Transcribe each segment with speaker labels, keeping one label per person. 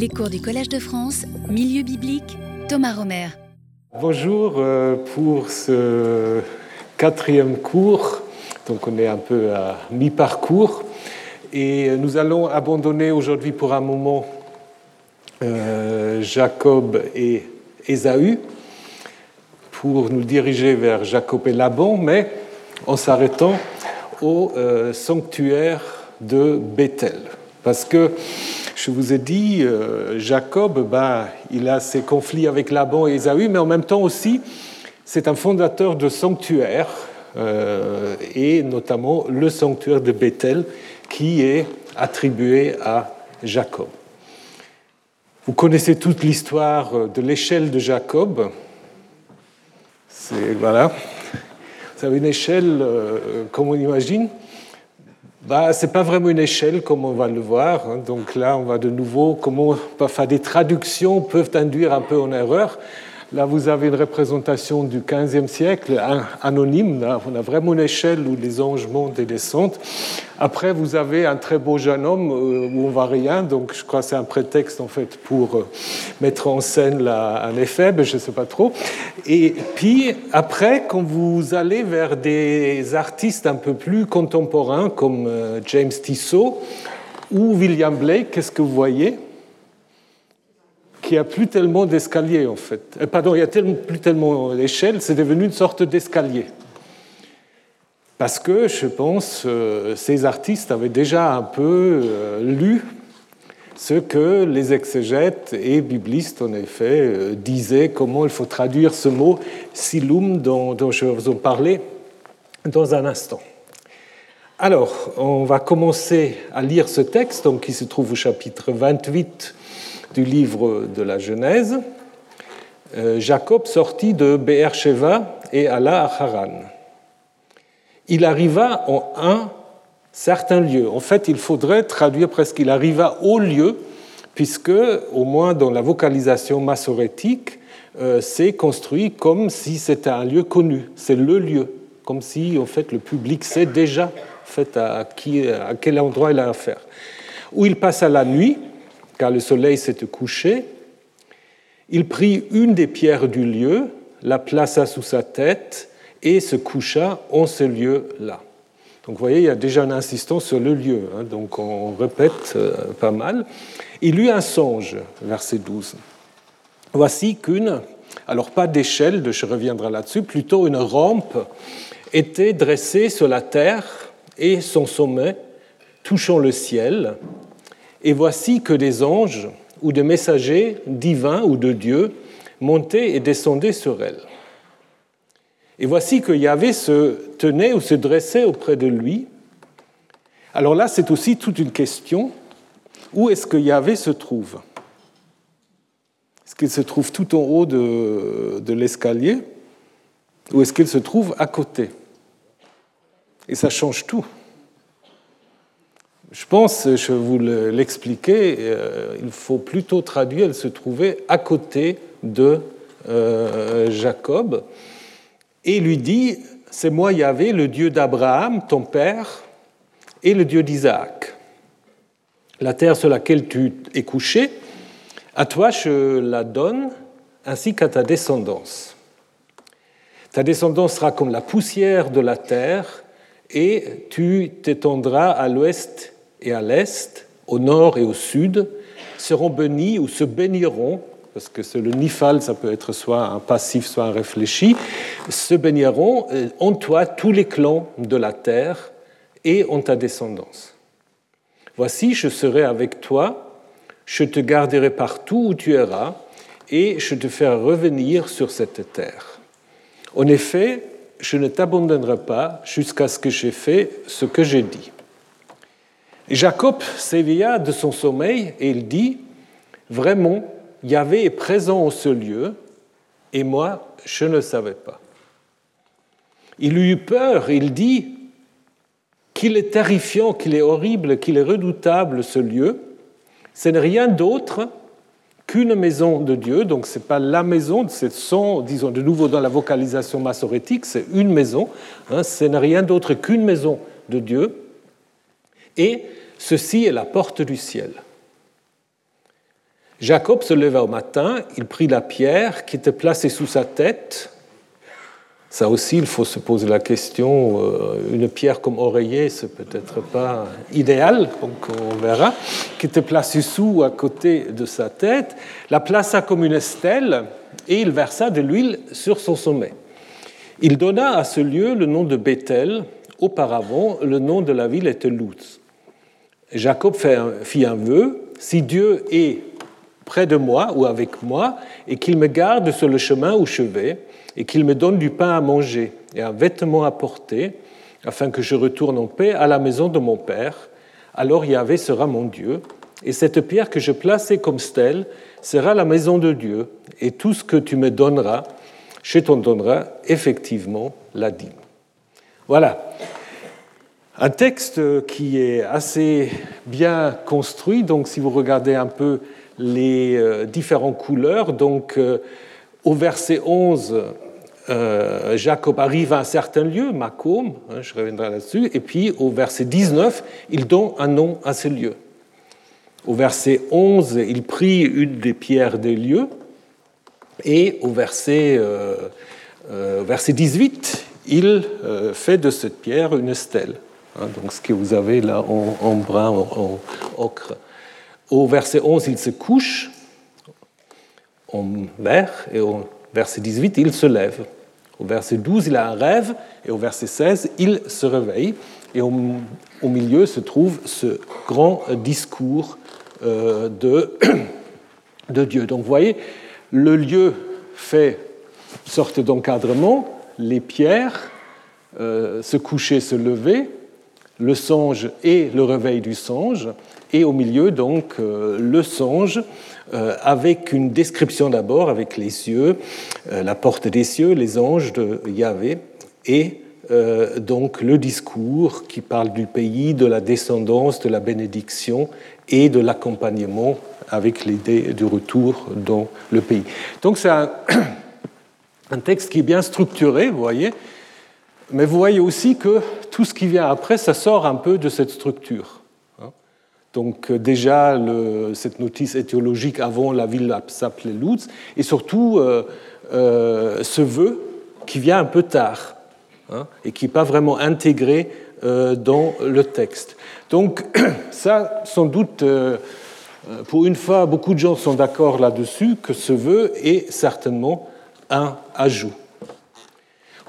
Speaker 1: Les cours du Collège de France, Milieu biblique, Thomas Romer.
Speaker 2: Bonjour euh, pour ce quatrième cours. Donc on est un peu à mi-parcours. Et nous allons abandonner aujourd'hui pour un moment euh, Jacob et Ésaü pour nous diriger vers Jacob et Laban, mais en s'arrêtant au euh, sanctuaire de Bethel. Parce que je vous ai dit, euh, Jacob, ben, il a ses conflits avec Laban et Ésaü, mais en même temps aussi, c'est un fondateur de sanctuaires, euh, et notamment le sanctuaire de Bethel, qui est attribué à Jacob. Vous connaissez toute l'histoire de l'échelle de Jacob. C'est voilà. Vous avez une échelle, euh, comme on imagine, bah, Ce n'est pas vraiment une échelle comme on va le voir. Hein. Donc là, on va de nouveau, comment parfois des traductions peuvent induire un peu en erreur. Là, vous avez une représentation du XVe siècle, anonyme. on a vraiment une échelle où les anges montent et descendent. Après, vous avez un très beau jeune homme euh, où on voit rien. Donc, je crois que c'est un prétexte, en fait, pour euh, mettre en scène un effet, mais je ne sais pas trop. Et puis, après, quand vous allez vers des artistes un peu plus contemporains, comme euh, James Tissot ou William Blake, qu'est-ce que vous voyez? Qu'il n'y a plus tellement d'escalier en fait. Euh, pardon, il n'y a plus tellement d'échelle, c'est devenu une sorte d'escalier. Parce que je pense euh, ces artistes avaient déjà un peu euh, lu ce que les exégètes et biblistes, en effet, disaient, comment il faut traduire ce mot silum dont, dont je vais vous en parler dans un instant. Alors, on va commencer à lire ce texte, donc, qui se trouve au chapitre 28 du livre de la Genèse, euh, Jacob sortit de Beersheba et alla à Haran. Il arriva en un certain lieu. En fait, il faudrait traduire presque il arriva au lieu, puisque, au moins dans la vocalisation massorétique, euh, c'est construit comme si c'était un lieu connu. C'est le lieu, comme si en fait le public sait déjà en fait, à, qui, à quel endroit il a affaire. Où il passa la nuit, car le soleil s'était couché, il prit une des pierres du lieu, la plaça sous sa tête et se coucha en ce lieu-là. Donc vous voyez, il y a déjà une insistance sur le lieu, hein, donc on répète euh, pas mal. Il eut un songe, verset 12. Voici qu'une, alors pas d'échelle, je reviendrai là-dessus, plutôt une rampe était dressée sur la terre et son sommet touchant le ciel, et voici que des anges ou des messagers divins ou de Dieu montaient et descendaient sur elle. Et voici que Yahvé se tenait ou se dressait auprès de lui. Alors là, c'est aussi toute une question. Où est-ce que Yahvé se trouve? Est-ce qu'il se trouve tout en haut de, de l'escalier? Ou est-ce qu'il se trouve à côté? Et ça change tout. Je pense, je vous l'expliquer, euh, il faut plutôt traduire, elle se trouvait à côté de euh, Jacob, et lui dit, c'est moi Yahvé, le Dieu d'Abraham, ton père, et le Dieu d'Isaac. La terre sur laquelle tu es couché, à toi je la donne, ainsi qu'à ta descendance. Ta descendance sera comme la poussière de la terre, et tu t'étendras à l'ouest et à l'est, au nord et au sud, seront bénis ou se béniront, parce que le nifal, ça peut être soit un passif, soit un réfléchi, se béniront euh, en toi tous les clans de la terre et en ta descendance. Voici, je serai avec toi, je te garderai partout où tu iras, et je te ferai revenir sur cette terre. En effet, je ne t'abandonnerai pas jusqu'à ce que j'ai fait ce que j'ai dit. Jacob s'éveilla de son sommeil et il dit, vraiment, Yahvé est présent en ce lieu et moi, je ne savais pas. Il eut peur, il dit qu'il est terrifiant, qu'il est horrible, qu'il est redoutable ce lieu. Ce n'est rien d'autre qu'une maison de Dieu, donc ce n'est pas la maison, c'est son, disons de nouveau dans la vocalisation massorétique, c'est une maison, hein, ce n'est rien d'autre qu'une maison de Dieu. Et Ceci est la porte du ciel. Jacob se leva au matin, il prit la pierre qui était placée sous sa tête. Ça aussi, il faut se poser la question, euh, une pierre comme oreiller, c'est peut-être pas idéal, donc on verra, qui était placée sous à côté de sa tête, la plaça comme une stèle et il versa de l'huile sur son sommet. Il donna à ce lieu le nom de Bethel. Auparavant, le nom de la ville était Luz. Jacob fit un vœu si Dieu est près de moi ou avec moi et qu'il me garde sur le chemin où je vais et qu'il me donne du pain à manger et un vêtement à porter afin que je retourne en paix à la maison de mon père, alors Yahvé sera mon Dieu et cette pierre que je plaçai comme stèle sera la maison de Dieu et tout ce que tu me donneras je t'en donnerai effectivement la dîme. Voilà. Un texte qui est assez bien construit, donc si vous regardez un peu les euh, différentes couleurs, donc euh, au verset 11, euh, Jacob arrive à un certain lieu, Macom, hein, je reviendrai là-dessus, et puis au verset 19, il donne un nom à ce lieu. Au verset 11, il prit une des pierres des lieux, et au verset, verset 18, il fait de cette pierre une stèle. Hein, donc ce que vous avez là en, brun, en, ocre. Au verset 11, il se couche en vert, et au verset 18, il se lève. Au verset 12, il a un rêve, et au verset 16, il se réveille. Et au, milieu se trouve ce grand discours de, de Dieu. Donc vous voyez, le lieu fait sorte d'encadrement, les pierres, euh, se coucher, se lever, le songe et le réveil du songe, et au milieu donc euh, le songe euh, avec une description d'abord avec les cieux, la porte des cieux, les anges de Yahvé, et donc le discours qui parle du pays, de la descendance, de la bénédiction et de l'accompagnement avec l'idée du retour dans le pays. Donc c'est un, texte qui est bien structuré, vous voyez, mais vous voyez aussi que tout ce qui vient après, ça sort un peu de cette structure. Hein. Donc euh, déjà, cette notice éthiologique avant la ville s'appelait Lutz, et surtout euh, euh, ce vœu qui vient un peu tard hein, et qui n'est pas vraiment intégré dans le texte. Donc ça, sans doute, pour une fois, beaucoup de gens sont d'accord là-dessus que ce vœu est certainement un ajout.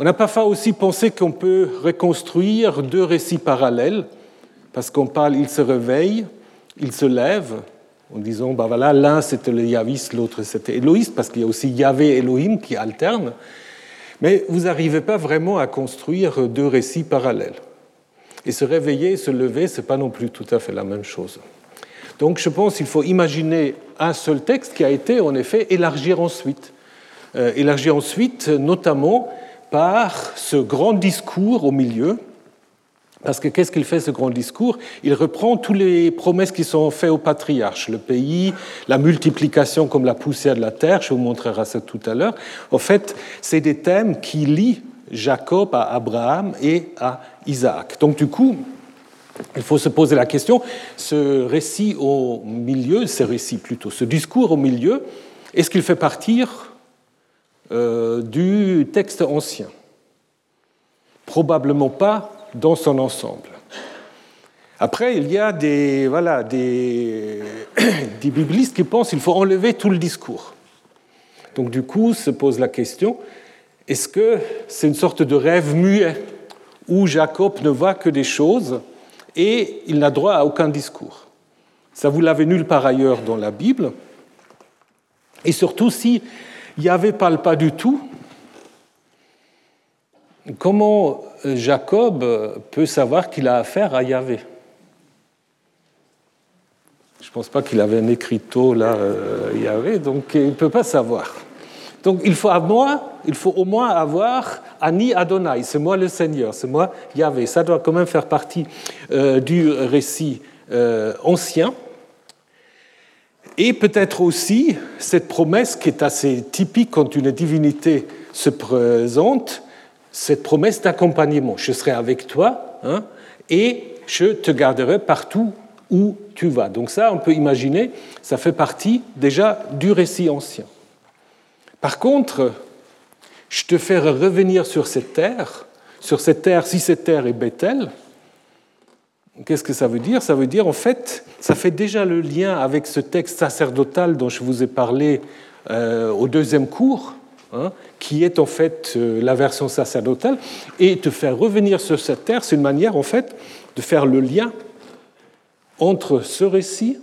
Speaker 2: On n'a pas fait aussi penser qu'on peut reconstruire deux récits parallèles, parce qu'on parle il se réveille, il se lève, en disant, bah voilà, l'un c'était le Yahviste, l'autre c'était Éloïste, parce qu'il y a aussi Yahvé et Elohim qui alternent. Mais vous n'arrivez pas vraiment à construire deux récits parallèles. Et se réveiller, se lever, ce n'est pas non plus tout à fait la même chose. Donc je pense qu'il faut imaginer un seul texte qui a été en effet élargi ensuite. Euh, élargi ensuite notamment par ce grand discours au milieu. Parce que qu'est-ce qu'il fait ce grand discours? Il reprend toutes les promesses qui sont faites aux patriarches, le pays, la multiplication comme la poussière de la terre, je vous montrerai ça tout à l'heure. En fait, c'est des thèmes qui lient Jacob à Abraham et à Isaac. Donc du coup, il faut se poser la question, ce récit au milieu, ce récit plutôt, ce discours au milieu, est-ce qu'il fait partir euh, du texte ancien Probablement pas dans son ensemble. Après, il y a des, voilà, des, des biblistes qui pensent qu'il faut enlever tout le discours. Donc du coup, se pose la question, est-ce que c'est une sorte de rêve muet où Jacob ne voit que des choses et il n'a droit à aucun discours? Ça, vous l'avez nulle part ailleurs dans la Bible. Et surtout, si Yahvé parle pas du tout, comment Jacob peut savoir qu'il a affaire à Yahvé? Je ne pense pas qu'il avait un écriteau là, euh, Yahvé, donc il ne peut pas savoir. Donc il faut, à moi, il faut au moins avoir Ani Adonai, c'est moi le Seigneur, c'est moi Yahvé. Ça doit quand même faire partie euh, du récit euh, ancien. Et peut-être aussi cette promesse qui est assez typique quand une divinité se présente, cette promesse d'accompagnement. Je serai avec toi hein, et je te garderai partout où tu vas. Donc ça, on peut imaginer, ça fait partie déjà du récit ancien. Par contre, je te fais revenir sur cette terre, sur cette terre, si cette terre est Bethel, qu'est-ce que ça veut dire? Ça veut dire, en fait, ça fait déjà le lien avec ce texte sacerdotal dont je vous ai parlé euh, au deuxième cours, hein, qui est en fait euh, la version sacerdotale, et te faire revenir sur cette terre, c'est une manière, en fait, de faire le lien entre ce récit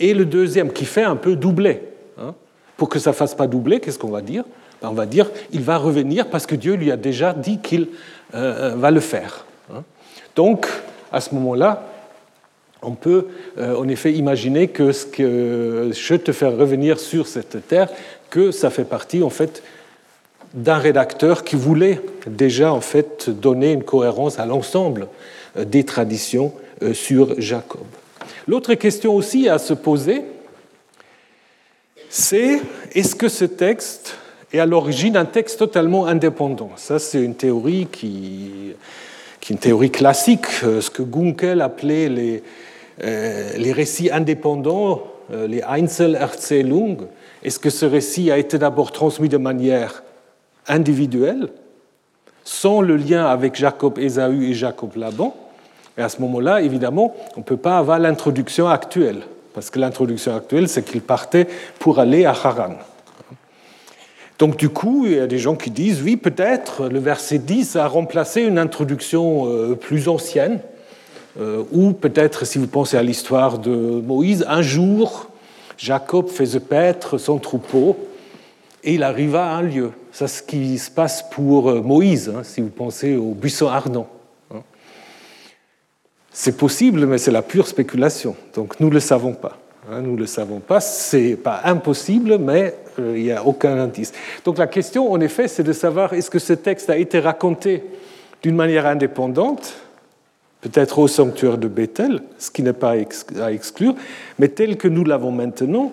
Speaker 2: et le deuxième, qui fait un peu doubler. Hein. Pour que ça ne fasse pas doubler, qu'est-ce qu'on va dire? Ben, On va dire il va revenir parce que Dieu lui a déjà dit qu'il euh, va le faire. Hein. Donc, à ce moment-là, on peut euh, en effet imaginer que ce que je te fais revenir sur cette terre, que ça fait partie en fait d'un rédacteur qui voulait déjà en fait donner une cohérence à l'ensemble euh, des traditions euh, sur Jacob. L'autre question aussi à se poser, c'est est-ce que ce texte est à l'origine un texte totalement indépendant? Ça, c'est une théorie qui, qui est une théorie classique, ce que Gunkel appelait les, euh, les récits indépendants, euh, les Einzelerzählungen, est-ce que ce récit a été d'abord transmis de manière individuelle, sans le lien avec Jacob Ésaü et Jacob Laban? Et à ce moment-là, évidemment, on ne peut pas avoir l'introduction actuelle, parce que l'introduction actuelle, c'est qu'il partait pour aller à Haran. Donc du coup, il y a des gens qui disent, oui, peut-être le verset 10 a remplacé une introduction euh, plus ancienne, euh, ou peut-être, si vous pensez à l'histoire de Moïse, un jour, Jacob faisait paître son troupeau et il arriva à un lieu. C'est ce qui se passe pour euh, Moïse, hein, si vous pensez au buisson ardent. Hein. C'est possible, mais c'est la pure spéculation. Donc nous ne le savons pas. Hein, nous ne le savons pas. C'est pas impossible, mais il n'y a aucun indice. Donc la question, en effet, c'est de savoir est-ce que ce texte a été raconté d'une manière indépendante peut-être au sanctuaire de Bethel, ce qui n'est pas à exclure, mais tel que nous l'avons maintenant,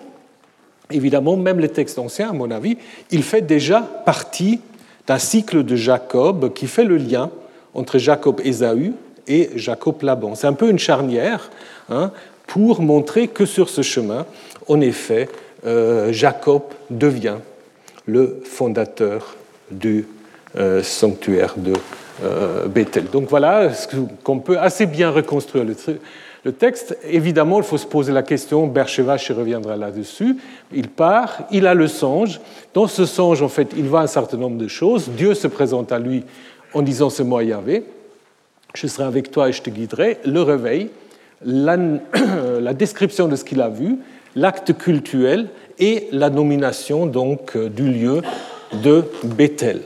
Speaker 2: évidemment, même les textes anciens, à mon avis, il fait déjà partie d'un cycle de Jacob qui fait le lien entre Jacob Ésaü et Jacob Laban. C'est un peu une charnière hein, pour montrer que sur ce chemin, en effet, euh, Jacob devient le fondateur du euh, sanctuaire de euh, Bethel. Donc voilà qu'on peut assez bien reconstruire le, texte. Évidemment, il faut se poser la question, Bercheva reviendra là-dessus. Il part, il a le songe. Dans ce songe, en fait, il voit un certain nombre de choses. Dieu se présente à lui en disant C'est moi Yahvé, je serai avec toi et je te guiderai. Le réveil, la description de ce qu'il a vu, l'acte cultuel et la nomination donc du lieu de Bethel.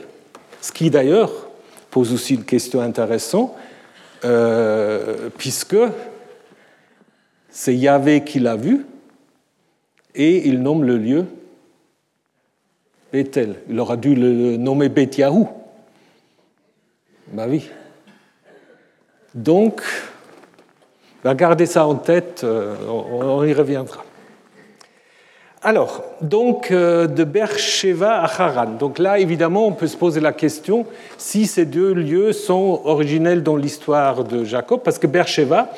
Speaker 2: Ce qui d'ailleurs pose aussi une question intéressante, euh, puisque c'est Yahvé qui l'a vu, et il nomme le lieu Bethel. Il aura dû le nommer Beth Yahou. Ben oui. Donc, gardez ça en tête, euh, on y reviendra. Alors, donc euh, de Beersheba à Haran. Donc là, évidemment, on peut se poser la question si ces deux lieux sont originels dans l'histoire de Jacob, parce que Beersheba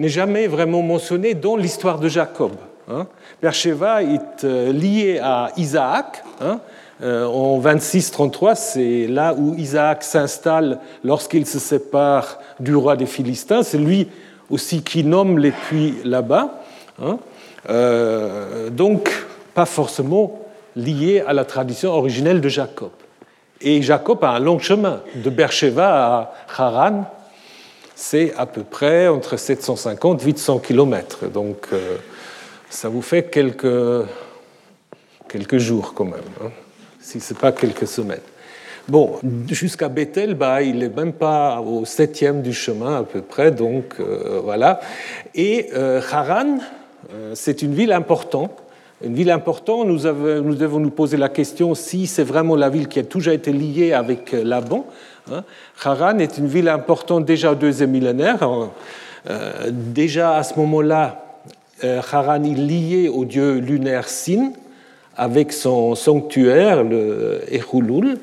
Speaker 2: n'est jamais vraiment mentionné dans l'histoire de Jacob. Hein. Beersheba est euh, lié à Isaac. Hein. Euh, en 26-33, c'est là où Isaac s'installe lorsqu'il se sépare du roi des Philistins. C'est lui aussi qui nomme les puits là-bas. Hein. Donc, pas forcément lié à la tradition originelle de Jacob. Et Jacob a un long chemin. De Beersheba à Haran, c'est à peu près entre 750 et 800 kilomètres. Donc euh, ça vous fait quelques, quelques jours quand même, hein, si ce n'est pas quelques semaines. Bon, jusqu'à Bethel, bah, il n'est même pas au septième du chemin à peu près, donc euh, voilà. Et euh, Haran, c'est une ville importante une ville importante, nous, devons nous poser la question si c'est vraiment la ville qui a toujours été liée avec euh, Laban. Hein. Haran est une ville importante déjà au deuxième millénaire. Euh, déjà à ce moment-là, euh, Haran est lié au dieu lunaire Sin avec son sanctuaire, le Echulul.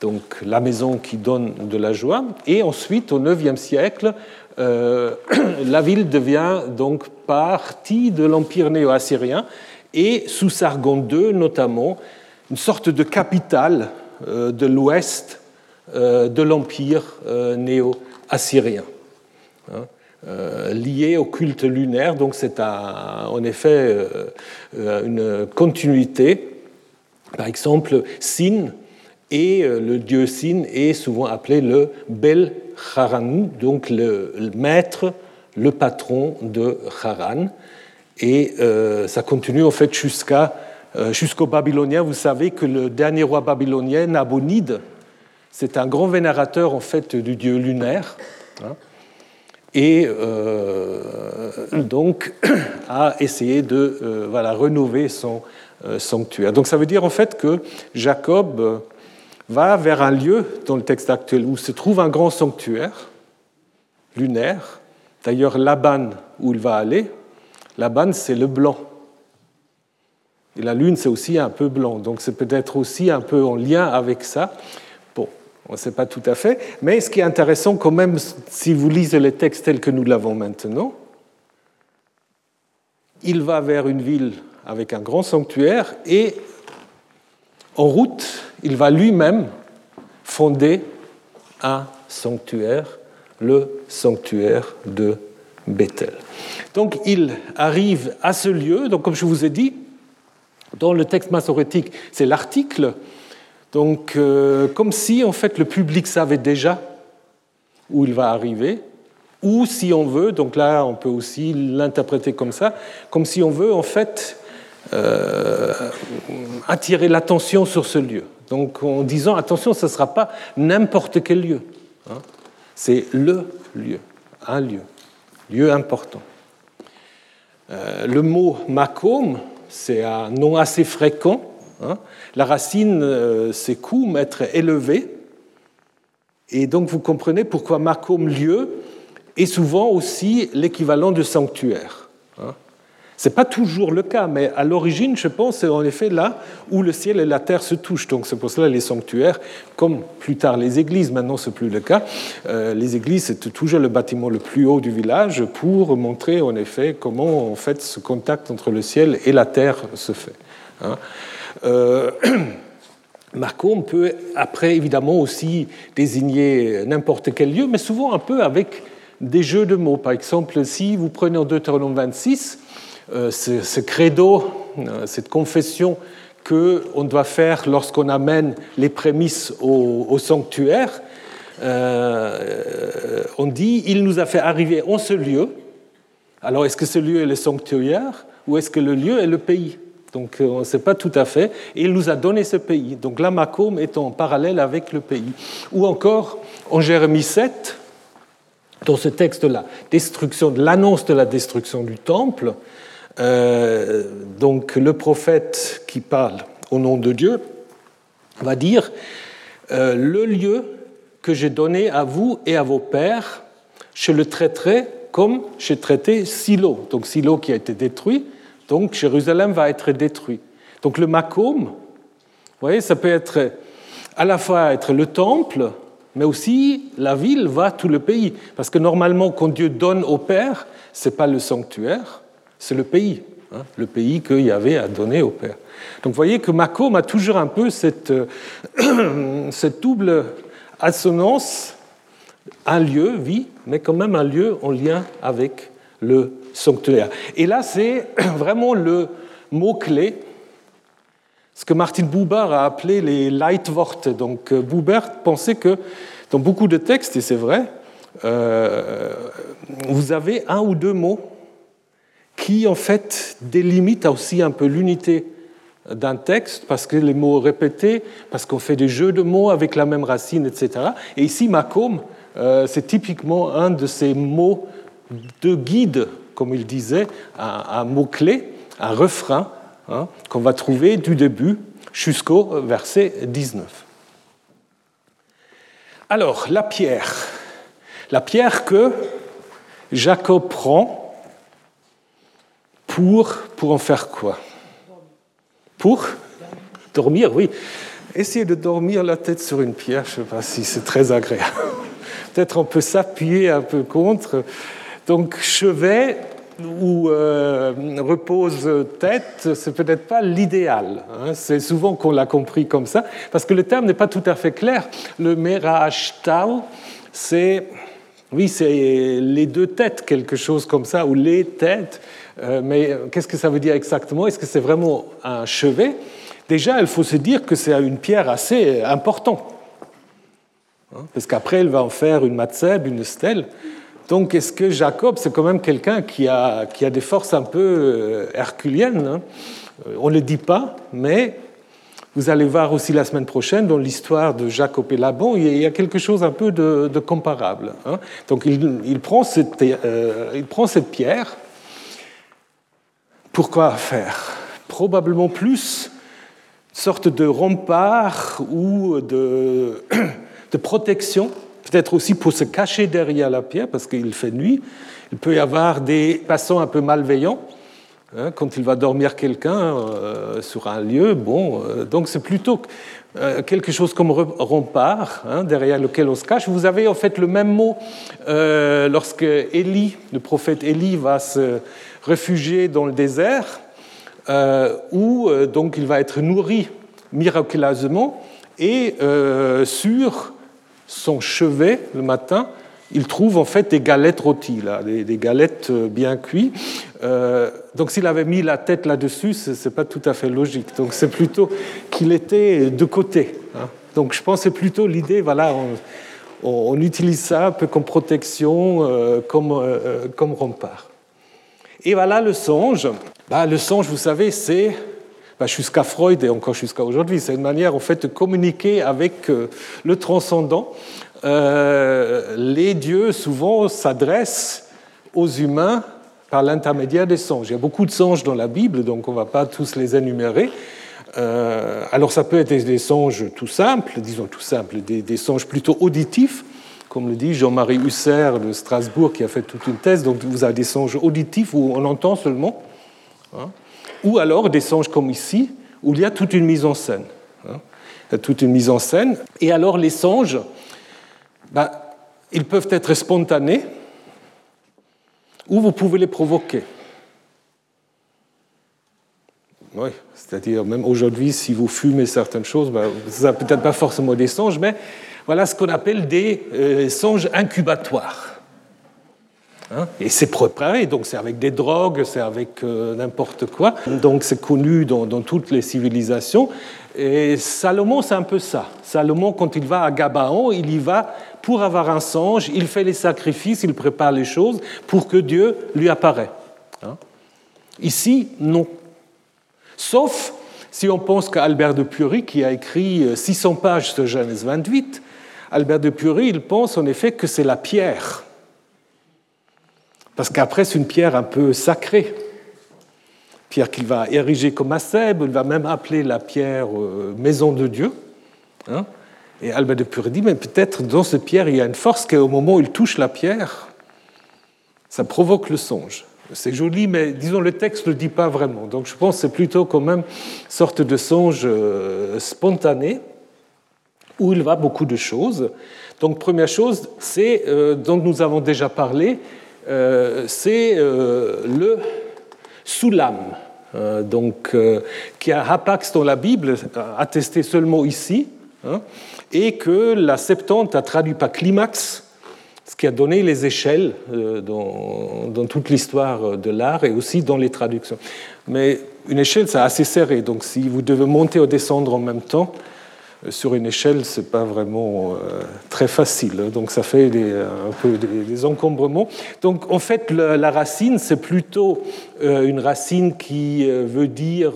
Speaker 2: donc la maison qui donne de la joie. Et ensuite, au IXe siècle, euh, la ville devient donc partie de l'empire néo-assyrien et sous Sargon II notamment, une sorte de capitale euh, de l'ouest euh, de l'empire néo-assyrien. Hein, lié au culte lunaire, donc c'est en effet une continuité. Par exemple, Sin, et le dieu Sin est souvent appelé le Bel Haranu, donc le, maître, le patron de Haran. Et euh, ça continue en fait jusqu'à, euh, jusqu'aux Babyloniens. Vous savez que le dernier roi babylonien, Nabonide, c'est un grand vénérateur en fait du dieu lunaire. Hein, et donc a essayé de voilà, renouveler son sanctuaire. Donc ça veut dire en fait que Jacob va vers un lieu dans le texte actuel où se trouve un grand sanctuaire lunaire. D'ailleurs, Laban, où il va aller, Laban, c'est le blanc. Et la lune, c'est aussi un peu blanc. Donc c'est peut-être aussi un peu en lien avec ça. Bon, on ne sait pas tout à fait. Mais ce qui est intéressant quand même, si vous lisez les textes tels que nous l'avons maintenant, il va vers une ville avec un grand sanctuaire et en route, il va lui-même fonder un sanctuaire, le sanctuaire de Bethel. Donc il arrive à ce lieu, donc comme je vous ai dit, dans le texte massorétique, c'est l'article, donc euh, comme si en fait le public savait déjà où il va arriver, ou si on veut, donc là on peut aussi l'interpréter comme ça, comme si on veut en fait euh, attirer l'attention sur ce lieu. Donc en disant, attention, ce ne sera pas n'importe quel lieu. Hein. C'est le lieu, un lieu, lieu important. Euh, le mot makom, c'est un nom assez fréquent. Hein. La racine, euh, c'est koum, être élevé. Et donc vous comprenez pourquoi makom, lieu, est souvent aussi l'équivalent de sanctuaire. Hein. Ce n'est pas toujours le cas, mais à l'origine, je pense, c'est en effet là où le ciel et la terre se touchent. Donc c'est pour cela les sanctuaires, comme plus tard les églises, maintenant ce n'est plus le cas. Euh, les églises, c'est toujours le bâtiment le plus haut du village pour montrer en effet comment en fait ce contact entre le ciel et la terre se fait. Hein. Euh, peut après évidemment aussi désigner n'importe quel lieu, mais souvent un peu avec des jeux de mots. Par exemple, si vous prenez en Deutéronome 26, euh, ce, credo, euh, cette confession qu'on doit faire lorsqu'on amène les prémices au, sanctuaire, euh, on dit il nous a fait arriver en ce lieu. Alors est-ce que ce lieu est le sanctuaire ou est-ce que le lieu est le pays? Donc on ne sait pas tout à fait. Et il nous a donné ce pays. Donc la est en parallèle avec le pays. Ou encore en Jérémie 7, dans ce texte-là, destruction, l'annonce de la destruction du temple, euh, donc le prophète qui parle au nom de Dieu va dire euh, le lieu que j'ai donné à vous et à vos pères, je le traiterai comme j'ai traité Silo. Donc Silo qui a été détruit, donc Jérusalem va être détruit. Donc le Macom, vous voyez, ça peut être à la fois être le temple, mais aussi la ville va tout le pays. Parce que normalement, quand Dieu donne au Père, ce n'est pas le sanctuaire, c'est le pays, hein, le pays qu'il y avait à donner au Père. Donc vous voyez que Macomb a toujours un peu cette, euh, cette double assonance, un lieu, vie, mais quand même un lieu en lien avec le sanctuaire. Et là, c'est vraiment le mot-clé, ce que Martin Buber a appelé les Leitworte. Donc euh, Buber pensait que dans beaucoup de textes, et c'est vrai, euh, vous avez un ou deux mots qui en fait délimite aussi un peu l'unité d'un texte, parce que les mots répétés, parce qu'on fait des jeux de mots avec la même racine, etc. Et ici, Macomb, euh, c'est typiquement un de ces mots de guide, comme il disait, un, mot-clé, un refrain, hein, qu'on va trouver du début jusqu'au verset 19. Alors, la pierre. La pierre que Jacob prend pour, pour en faire quoi? Pour? Dormir, oui. essayer de dormir la tête sur une pierre, je ne sais pas si c'est très agréable. Peut-être on peut s'appuyer un peu contre. Donc chevet ou euh, repose tête, c'est peut-être pas l'idéal. Hein. C'est souvent qu'on l'a compris comme ça, parce que le terme n'est pas tout à fait clair. Le merach tau, c'est oui, c'est les deux têtes, quelque chose comme ça, ou les têtes. Euh, mais qu'est-ce que ça veut dire exactement? Est-ce que c'est vraiment un chevet? Déjà, il faut se dire que c'est une pierre assez importante. Hein, parce qu'après, elle va en faire une matzeb, une stèle. Donc, est-ce que Jacob, c'est quand même quelqu'un qui a, qui a des forces un peu euh, herculiennes hein? euh, On ne le dit pas, mais vous allez voir aussi la semaine prochaine, dans l'histoire de Jacob et Laban, il y a quelque chose un peu de, comparable. Hein. Donc, il, prend cette, il prend cette pierre. Pourquoi faire? Probablement plus sorte de rempart ou de, de protection, peut-être aussi pour se cacher derrière la pierre parce qu'il fait nuit. Il peut y avoir des passants un peu malveillants hein, quand il va dormir quelqu'un euh, sur un lieu. Bon, euh, donc c'est plutôt euh, quelque chose comme rempart hein, derrière lequel on se cache. Vous avez en fait le même mot lorsque Élie, le prophète Élie, va se réfugier dans le désert euh, où euh, donc il va être nourri miraculeusement et euh, sur son chevet le matin, il trouve en fait des galettes rôties, là, des, galettes bien cuites. donc s'il avait mis la tête là-dessus, ce n'est pas tout à fait logique. Donc c'est plutôt qu'il était de côté. Hein. Donc je pense que c'est plutôt l'idée, voilà, on, on, utilise ça un peu comme protection, comme, comme rempart. Et voilà le songe. Bah, le songe, vous savez, c'est bah, jusqu'à Freud et encore jusqu'à aujourd'hui, c'est une manière en fait de communiquer avec euh, le transcendant. Euh, les dieux souvent s'adressent aux humains par l'intermédiaire des songes. Il y a beaucoup de songes dans la Bible, donc on ne va pas tous les énumérer. Euh, alors ça peut être des, songes tout simples, disons tout simples, des, des songes plutôt auditifs, comme le dit Jean-Marie Husser de Strasbourg, qui a fait toute une thèse. Donc vous avez des songes auditifs où on entend seulement. Hein, ou alors des songes comme ici, où il y a toute une mise en scène. Hein, toute une mise en scène. Et alors les songes, ben, ils peuvent être spontanés, ou vous pouvez les provoquer. Oui, c'est-à-dire même aujourd'hui, si vous fumez certaines choses, ben, ça peut-être pas forcément des songes, mais voilà ce qu'on appelle des euh, songes incubatoires. Hein? et c'est préparé, donc c'est avec des drogues, c'est avec euh, n'importe quoi. Donc c'est connu dans, toutes les civilisations. Et Salomon, c'est un peu ça. Salomon, quand il va à Gabaon, il y va pour avoir un songe, il fait les sacrifices, il prépare les choses pour que Dieu lui apparaît. Hein? Ici, non. Sauf si on pense qu'Albert de Purie, qui a écrit 600 euh, pages de Genèse 28, Albert de Purie, il pense en effet que c'est la pierre parce qu'après, c'est une pierre un peu sacrée. Pierre qu'il va ériger comme Asseb, il va même appeler la pierre euh, maison de Dieu. Hein. Et Albert de Pure dit, mais peut-être dans cette pierre, il y a une force qu'au moment où il touche la pierre, ça provoque le songe. C'est joli, mais disons, le texte ne le dit pas vraiment. Donc je pense que c'est plutôt quand même une sorte de songe euh, spontané, où il va beaucoup de choses. Donc première chose, c'est, euh, dont nous avons déjà parlé, euh, c'est euh, le soulam, euh, donc, qui a Hapax dans la Bible, attesté seulement ici, hein, et que la Septante a traduit par climax, ce qui a donné les échelles dans, toute l'histoire de l'art et aussi dans les traductions. Mais une échelle, c'est assez serré, donc si vous devez monter ou descendre en même temps, euh, sur une échelle, ce n'est pas vraiment euh, très facile. Donc ça fait un peu des, encombrements. Donc en fait, la, racine, c'est plutôt euh, une racine qui veut dire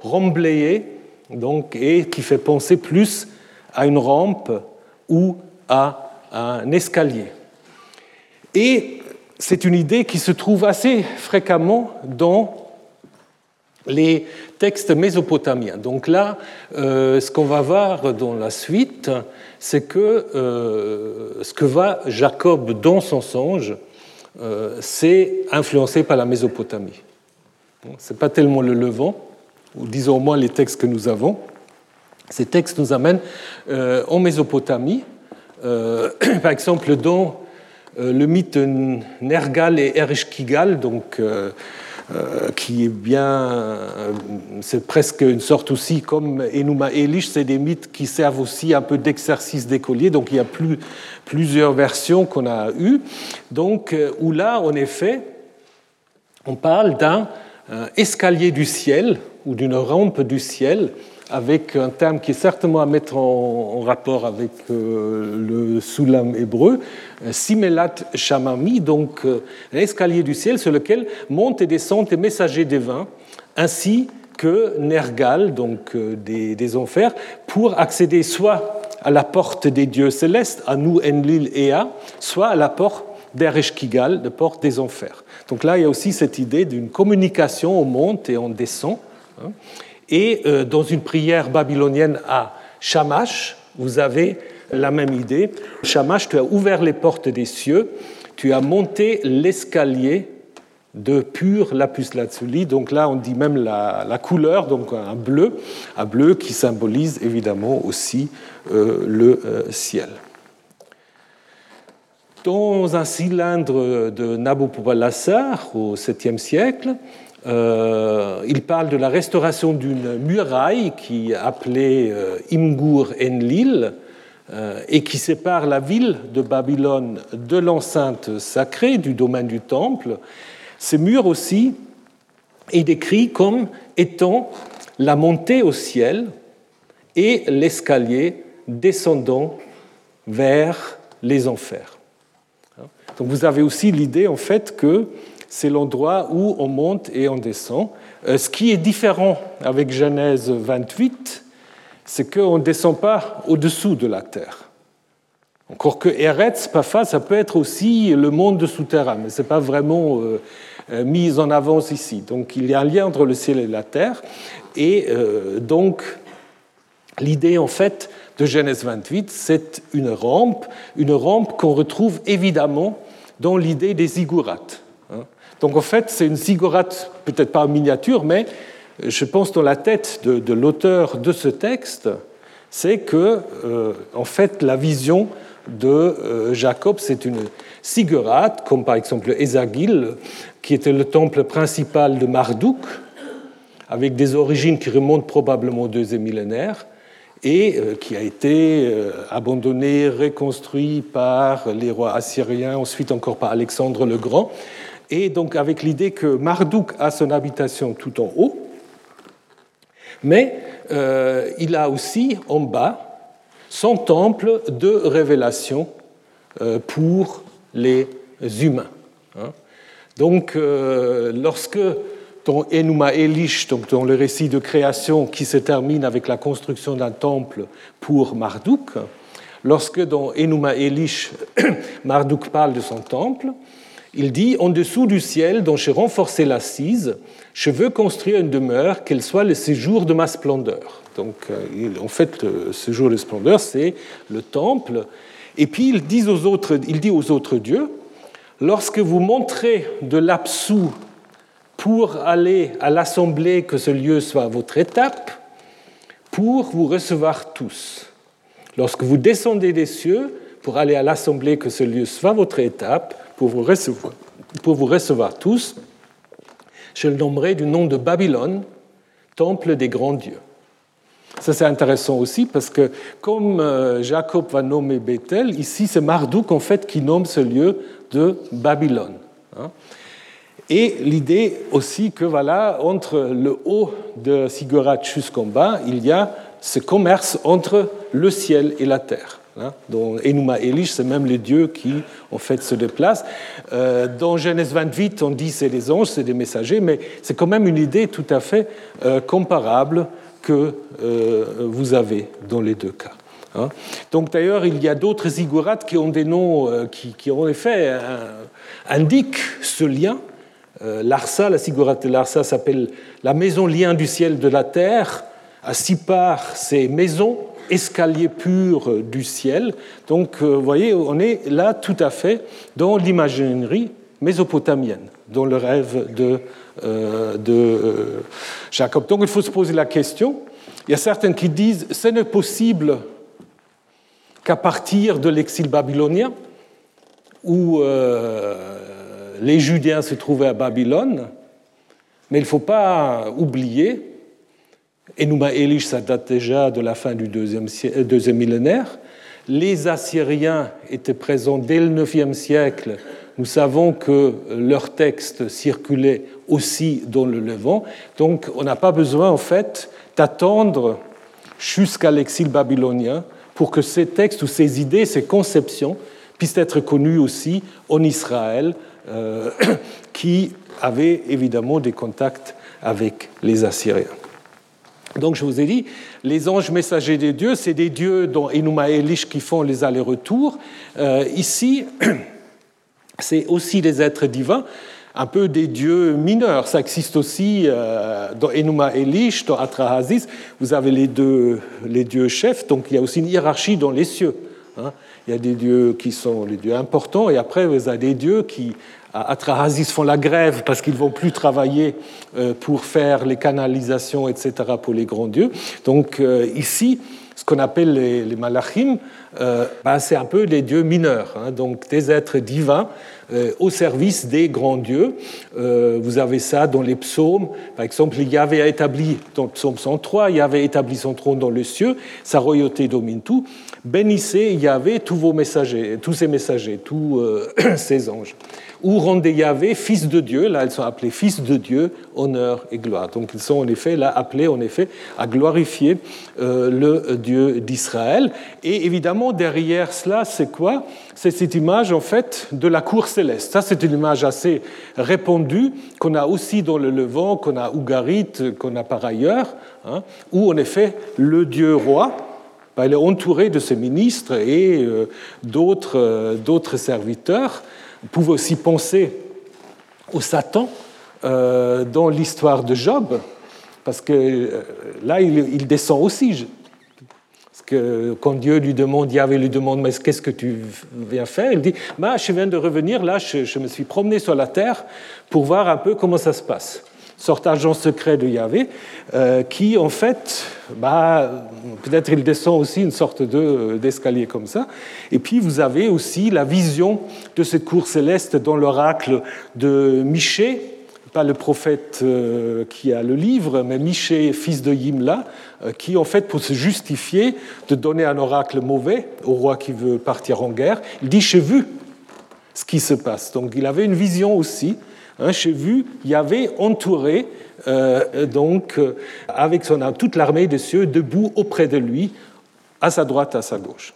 Speaker 2: remblayer, donc, et qui fait penser plus à une rampe ou à un escalier. Et c'est une idée qui se trouve assez fréquemment dans les textes mésopotamiens. Donc là, euh, ce qu'on va voir dans la suite, c'est que euh, ce que va Jacob dans son songe, euh, c'est influencé par la Mésopotamie. Ce n'est pas tellement le Levant, ou disons au moins les textes que nous avons, Ces textes nous amènent en Mésopotamie, par exemple dans le mythe Nergal et Ereshkigal, donc qui est bien, euh, c'est presque une sorte aussi comme Enuma Elish, c'est des mythes qui servent aussi un peu d'exercice d'écolier, donc il y a plus, plusieurs versions qu'on a eues, donc euh, où là, en effet, on parle d'un escalier du ciel ou d'une rampe du ciel avec un terme qui est certainement à mettre en, rapport avec euh, le soulam hébreu, euh, Simelat Shamami, donc euh, un escalier du ciel sur lequel montent et descendent les messagers divins, ainsi que Nergal, donc des, des, enfers, pour accéder soit à la porte des dieux célestes, à nous Enlil à, soit à la porte d'Ereshkigal, de porte des enfers. Donc là, il y a aussi cette idée d'une communication, on monte et on descend. Hein. Et euh, dans une prière babylonienne à Shamash, vous avez la même idée. Shamash, tu as ouvert les portes des cieux, tu as monté l'escalier de pur lapis lazuli. Donc là, on dit même la, couleur, donc un bleu, un bleu qui symbolise évidemment aussi euh, le euh, ciel. Dans un cylindre de Nabopolassar au 7e siècle, euh, il parle de la restauration d'une muraille qui est appelée euh, Imgur Enlil euh, et qui sépare la ville de Babylone de l'enceinte sacrée du domaine du temple. Ces murs aussi est décrit comme étant la montée au ciel et l'escalier descendant vers les enfers. Donc vous avez aussi l'idée en fait que c'est l'endroit où on monte et on descend. Euh, ce qui est différent avec Genèse 28, c'est qu'on ne descend pas au-dessous de la terre. Encore que Eretz, Pafa, ça peut être aussi le monde souterrain, mais ce n'est pas vraiment euh, euh, mis en avance ici. Donc il y a un lien entre le ciel et la terre. Et donc l'idée en fait de Genèse 28, c'est une rampe, une rampe qu'on retrouve évidemment dans l'idée des ziggourats. Donc en fait, c'est une ziggourate, peut-être pas en miniature, mais je pense dans la tête de, l'auteur de ce texte, c'est que, euh, en fait, la vision de euh, Jacob, c'est une ziggourate, comme par exemple Ezagil, qui était le temple principal de Marduk, avec des origines qui remontent probablement au deuxième millénaire, et euh, qui a été abandonné, reconstruit par les rois assyriens, ensuite encore par Alexandre le Grand et donc avec l'idée que Marduk a son habitation tout en haut, mais euh, il a aussi en bas son temple de révélation euh, pour les humains. Hein. Donc euh, lorsque dans Enuma Elish, donc dans le récit de création qui se termine avec la construction d'un temple pour Marduk, lorsque dans Enuma Elish, Marduk parle de son temple, il dit En dessous du ciel dont j'ai renforcé l'assise, je veux construire une demeure, qu'elle soit le séjour de ma splendeur. Donc, euh, en fait, le séjour de splendeur, c'est le temple. Et puis, il dit aux autres, il dit aux autres dieux Lorsque vous montrez de l'absou pour aller à l'assemblée, que ce lieu soit votre étape, pour vous recevoir tous. Lorsque vous descendez des cieux pour aller à l'assemblée, que ce lieu soit votre étape, pour vous recevoir, tous, je le nommerai du nom de Babylone, temple des grands dieux. Ça, c'est intéressant aussi parce que, comme euh, Jacob va nommer Bethel, ici, c'est Marduk, en fait, qui nomme ce lieu de Babylone. Hein. Et l'idée aussi que, voilà, entre le haut de Sigurat jusqu'en bas, il y a ce commerce entre le ciel et la terre. Hein, dans Enuma Elish, c'est même les dieux qui en fait se déplacent. Euh, dans Genèse 28, on dit c'est des anges, c'est des messagers, mais c'est quand même une idée tout à fait euh, comparable que euh, vous avez dans les deux cas. Hein? Donc d'ailleurs, il y a d'autres ziggourats qui ont des noms qui, qui, en effet indiquent ce lien. Larsa, la ziggourate de Larsa s'appelle la maison lien du ciel de la terre. À six parts, c'est maison escalier pur du ciel. Donc, euh, vous voyez, on est là tout à fait dans l'imaginerie mésopotamienne, dans le rêve de, euh, de euh, Jacob. Donc, il faut se poser la question Il y a certains qui disent ce n'est possible qu'à partir de l'exil babylonien, où les Judéens se trouvaient à Babylone, mais il ne faut pas oublier, et Nouma Elish, ça date déjà de la fin du deuxième, euh, deuxième millénaire, les Assyriens étaient présents dès le IXe siècle. Nous savons que leurs textes circulaient aussi dans le Levant. Donc on n'a pas besoin en fait d'attendre jusqu'à l'exil babylonien pour que ces textes ou ces idées, ces conceptions puissent être connues aussi en Israël, euh, qui avait évidemment des contacts avec les Assyriens. Donc je vous ai dit, les anges messagers des dieux, c'est des dieux dont Enuma Elish qui font les allers-retours. Euh, ici, c'est aussi des êtres divins, un peu des dieux mineurs. Ça existe aussi euh, dans Enuma Elish, dans Atrahasis. Vous avez les deux, les dieux chefs, donc il y a aussi une hiérarchie dans les cieux. Hein. Il y a des dieux qui sont les dieux importants, et après vous avez des dieux qui à Atrahasis font la grève parce qu'ils ne vont plus travailler euh, pour faire les canalisations, etc., pour les grands dieux. Donc euh, ici, ce qu'on appelle les, malachim, euh, bah, c'est un peu les dieux mineurs, hein, donc des êtres divins au service des grands dieux. vous avez ça dans les psaumes. Par exemple, Yahvé a établi, dans le psaume 103, Yahvé a établi son trône dans les cieux, sa royauté domine tout. Bénissez Yahvé tous vos messagers, tous ses messagers, tous ses anges ou rendez Yahvé fils de Dieu. Là, elles sont appelées fils de Dieu, honneur et gloire. Donc, ils sont en effet là appelés en effet à glorifier euh, le Dieu d'Israël. Et évidemment, derrière cela, c'est quoi? C'est cette image en fait de la cour céleste. Ça, c'est une image assez répandue qu'on a aussi dans le Levant, qu'on a Ougarit, qu'on a par ailleurs, hein, où en effet le Dieu roi bah, il est entouré de ses ministres et euh, euh, d'autres serviteurs. On pouvait aussi penser au Satan euh, dans l'histoire de Job, parce que là, il, descend aussi. Parce que quand Dieu lui demande, Yahvé lui demande, mais qu'est-ce que tu viens faire? Il dit, bah, je viens de revenir, là, je, me suis promené sur la terre pour voir un peu comment ça se passe sorte d'agent secret de Yahvé, euh, qui en fait, bah, peut-être il descend aussi une sorte d'escalier comme ça. Et puis vous avez aussi la vision de cette cour céleste dans l'oracle de Michée, pas le prophète euh, qui a le livre, mais Michée, fils de Yimla, euh, qui en fait, pour se justifier de donner un oracle mauvais au roi qui veut partir en guerre, il dit j'ai vu ce qui se passe. Donc il avait une vision aussi Hein, J'ai vu avait entouré, euh, donc, euh, avec son, toute l'armée des cieux debout auprès de lui, à sa droite, à sa gauche.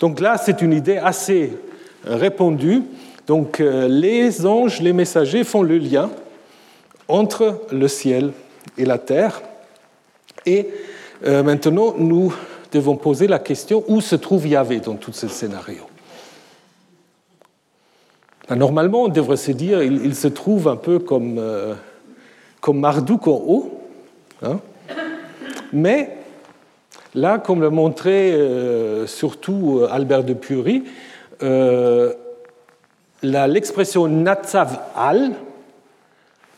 Speaker 2: Donc là, c'est une idée assez répandue. Donc euh, les anges, les messagers font le lien entre le ciel et la terre. Et maintenant, nous devons poser la question où se trouve Yahvé dans tout ce scénario normalement, on devrait se dire il, se trouve un peu comme, euh, comme Marduk en haut. Hein. Mais là, comme le montrait euh, surtout euh, Albert de Pury, l'expression Natsav al,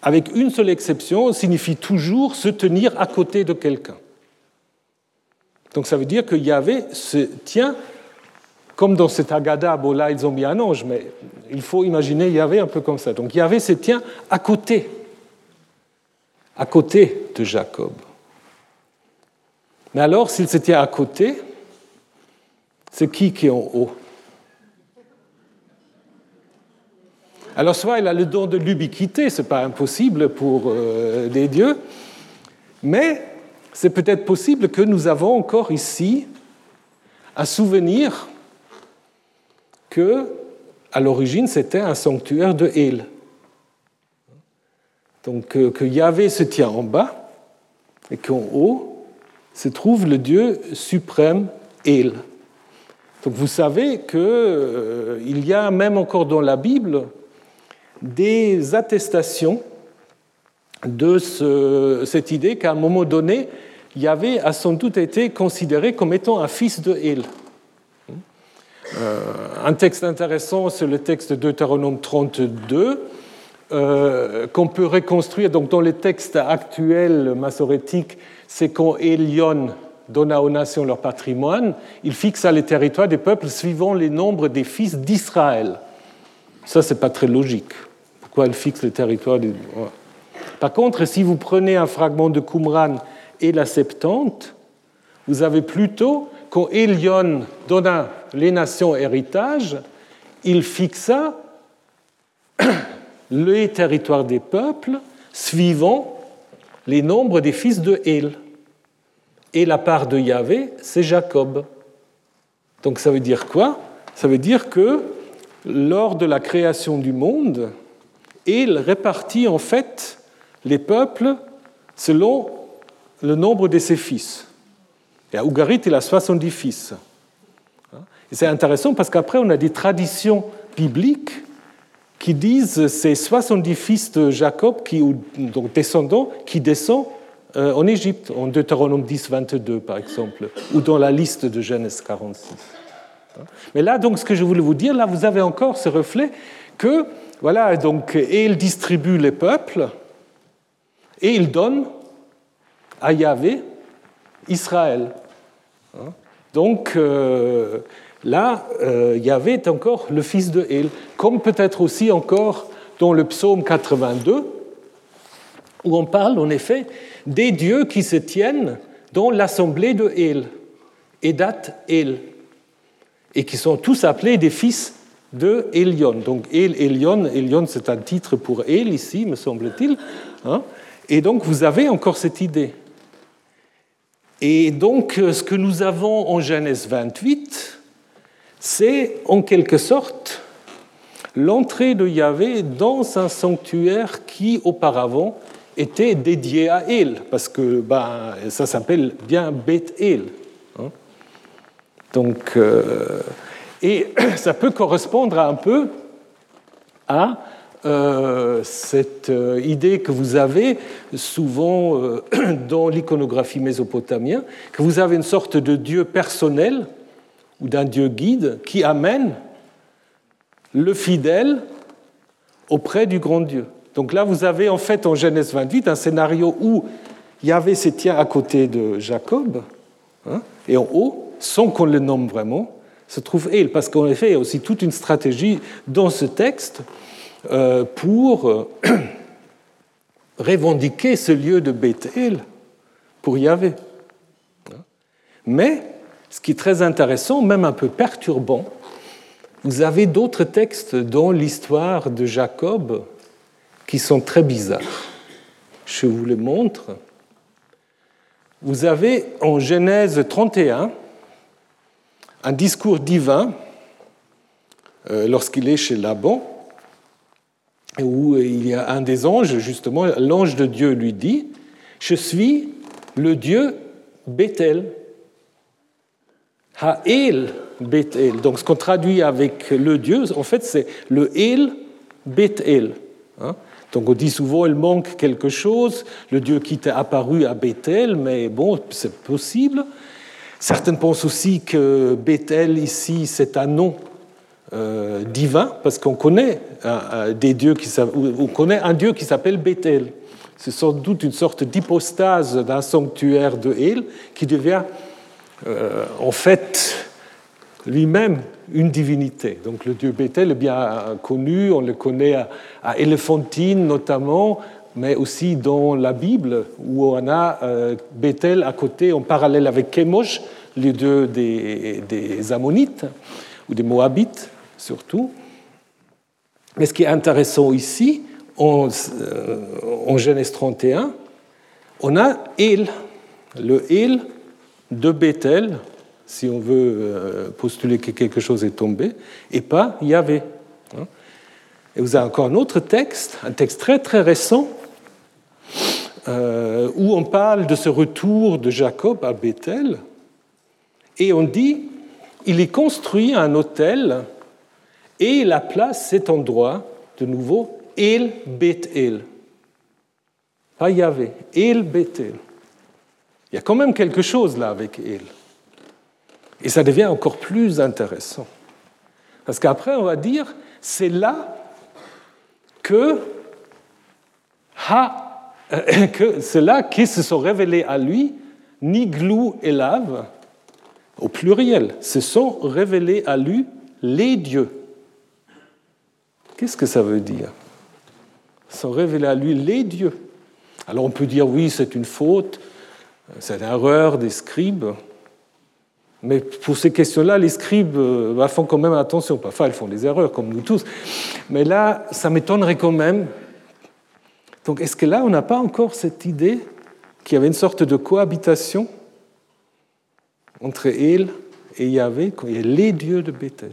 Speaker 2: avec une seule exception, signifie toujours se tenir à côté de quelqu'un. Donc ça veut dire que Yahvé se tient comme dans cet Agada, bon là ils ont mis un ange, mais il faut imaginer Yahvé un peu comme ça. Donc Yahvé se tient à côté, à côté de Jacob. Mais alors, s'il se tient à côté, c'est qui qui est en haut? Alors soit il a le don de l'ubiquité, ce n'est pas impossible pour euh, des dieux, mais c'est peut-être possible que nous avons encore ici un souvenir que, à l'origine, c'était un sanctuaire de El. Donc euh, que Yahvé se tient en bas et qu'en haut se trouve le Dieu suprême El. Donc vous savez qu'il euh, y a même encore dans la Bible des attestations de cette idée qu'à un moment donné, Yahvé a sans doute été considéré comme étant un fils de El. Euh, un texte intéressant, c'est le texte de Deutéronome 32, euh, qu'on peut reconstruire. Donc, dans les textes actuels massorétiques, c'est quand Elion donna aux nations leur patrimoine, il fixa les territoires des peuples suivant les nombres des fils d'Israël. Ça, c'est pas très logique. Pourquoi il fixe les territoires des... Par contre, si vous prenez un fragment de Qumran et la Septante, vous avez plutôt, quand Elion donna les nations héritage, il fixa les territoires des peuples suivant les nombres des fils de El. Et la part de Yahvé, c'est Jacob. Donc ça veut dire quoi? Ça veut dire que lors de la création du monde, il répartit en fait les peuples selon le nombre de ses fils. Et à Ougarit, il a 70 fils. C'est intéressant parce qu'après, on a des traditions bibliques qui disent ces 70 fils de Jacob, qui, donc descendants, qui descendent euh, en Égypte, en Deutéronome 10, 22 par exemple, ou dans la liste de Genèse 46. Mais là, donc, ce que je voulais vous dire, là, vous avez encore ce reflet que, voilà, donc, et il distribue les peuples, et il donne à Yahvé Israël. Donc, euh, là, euh, Yahvé est encore le fils de El, comme peut-être aussi encore dans le psaume 82, où on parle en effet des dieux qui se tiennent dans l'assemblée de El, Edat El, et qui sont tous appelés des fils de Elion. Donc El, Elion, Elion c'est un titre pour El ici, me semble-t-il. Hein. et donc vous avez encore cette idée. Et donc ce que nous avons en Genèse 28, c'est en quelque sorte l'entrée de Yahvé dans un sanctuaire qui auparavant était dédié à El, parce que ben, ça s'appelle bien Beth El. Hein. Donc, euh, et ça peut correspondre un peu à euh, cette euh, idée que vous avez souvent dans l'iconographie mésopotamienne, que vous avez une sorte de dieu personnel ou d'un dieu guide qui amène le fidèle auprès du grand Dieu. Donc là, vous avez en fait en Genèse 28 un scénario où Yahvé se tient à côté de Jacob, hein, et en haut, sans qu'on le nomme vraiment, se trouve El, parce qu'en effet, il y a aussi toute une stratégie dans ce texte euh, pour euh, revendiquer ce lieu de Bethel pour Yahvé. Mais, ce qui est très intéressant, même un peu perturbant, vous avez d'autres textes dans l'histoire de Jacob qui sont très bizarres. Je vous les montre. Vous avez en Genèse 31 un discours divin euh, lorsqu'il est chez Laban, où il y a un des anges, justement, l'ange de Dieu lui dit, je suis le Dieu Bethel. Ha'el Bethel. Donc ce qu'on traduit avec le Dieu, en fait, c'est le El Bethel. Hein. Donc on dit souvent il manque quelque chose, le Dieu qui t'est apparu à Bethel, mais bon, c'est possible. Certains pensent aussi que Bethel ici c'est un nom euh, divin parce qu'on connaît dieux qui on connaît un dieu qui s'appelle Bethel. C'est sans doute une sorte d'hypostase d'un sanctuaire de El qui devient euh, en fait lui-même une divinité. Donc le dieu Bethel est bien connu, on le connaît à Éléphantine notamment, mais aussi dans la Bible, où on a euh, Bethel à côté, en parallèle avec Chemosh, les deux des, des Ammonites, ou des Moabites surtout. Mais ce qui est intéressant ici, en, euh, en Genèse 31, on a El, le El de Bethel, si on veut euh, postuler que quelque chose est tombé, et pas Yahvé. Hein. Et vous avez encore un autre texte, un texte très très récent, euh, où on parle de ce retour de Jacob à Bethel, et on dit, il y construit un hôtel, et la place cet endroit, de nouveau, El Bethel. Pas Yahvé, El Bethel. Il y a quand même quelque chose là avec El. Et ça devient encore plus intéressant. Parce qu'après, on va dire, c'est là que ha, que ceux-là qui se sont révélés à lui, Niglou et Lave, au pluriel, se sont révélés à lui les dieux. Qu'est-ce que ça veut dire? Sont révélés à lui les dieux. Alors on peut dire oui, c'est une faute, c'est une erreur des scribes. Mais pour ces questions-là, les scribes euh, bah, font quand même attention. Parfois, ils font des erreurs, comme nous tous. Mais là, ça m'étonnerait quand même. Donc, est-ce que là, on n'a pas encore cette idée qu'il y avait une sorte de cohabitation entre El et Yahvé, il a les dieux de Bethel?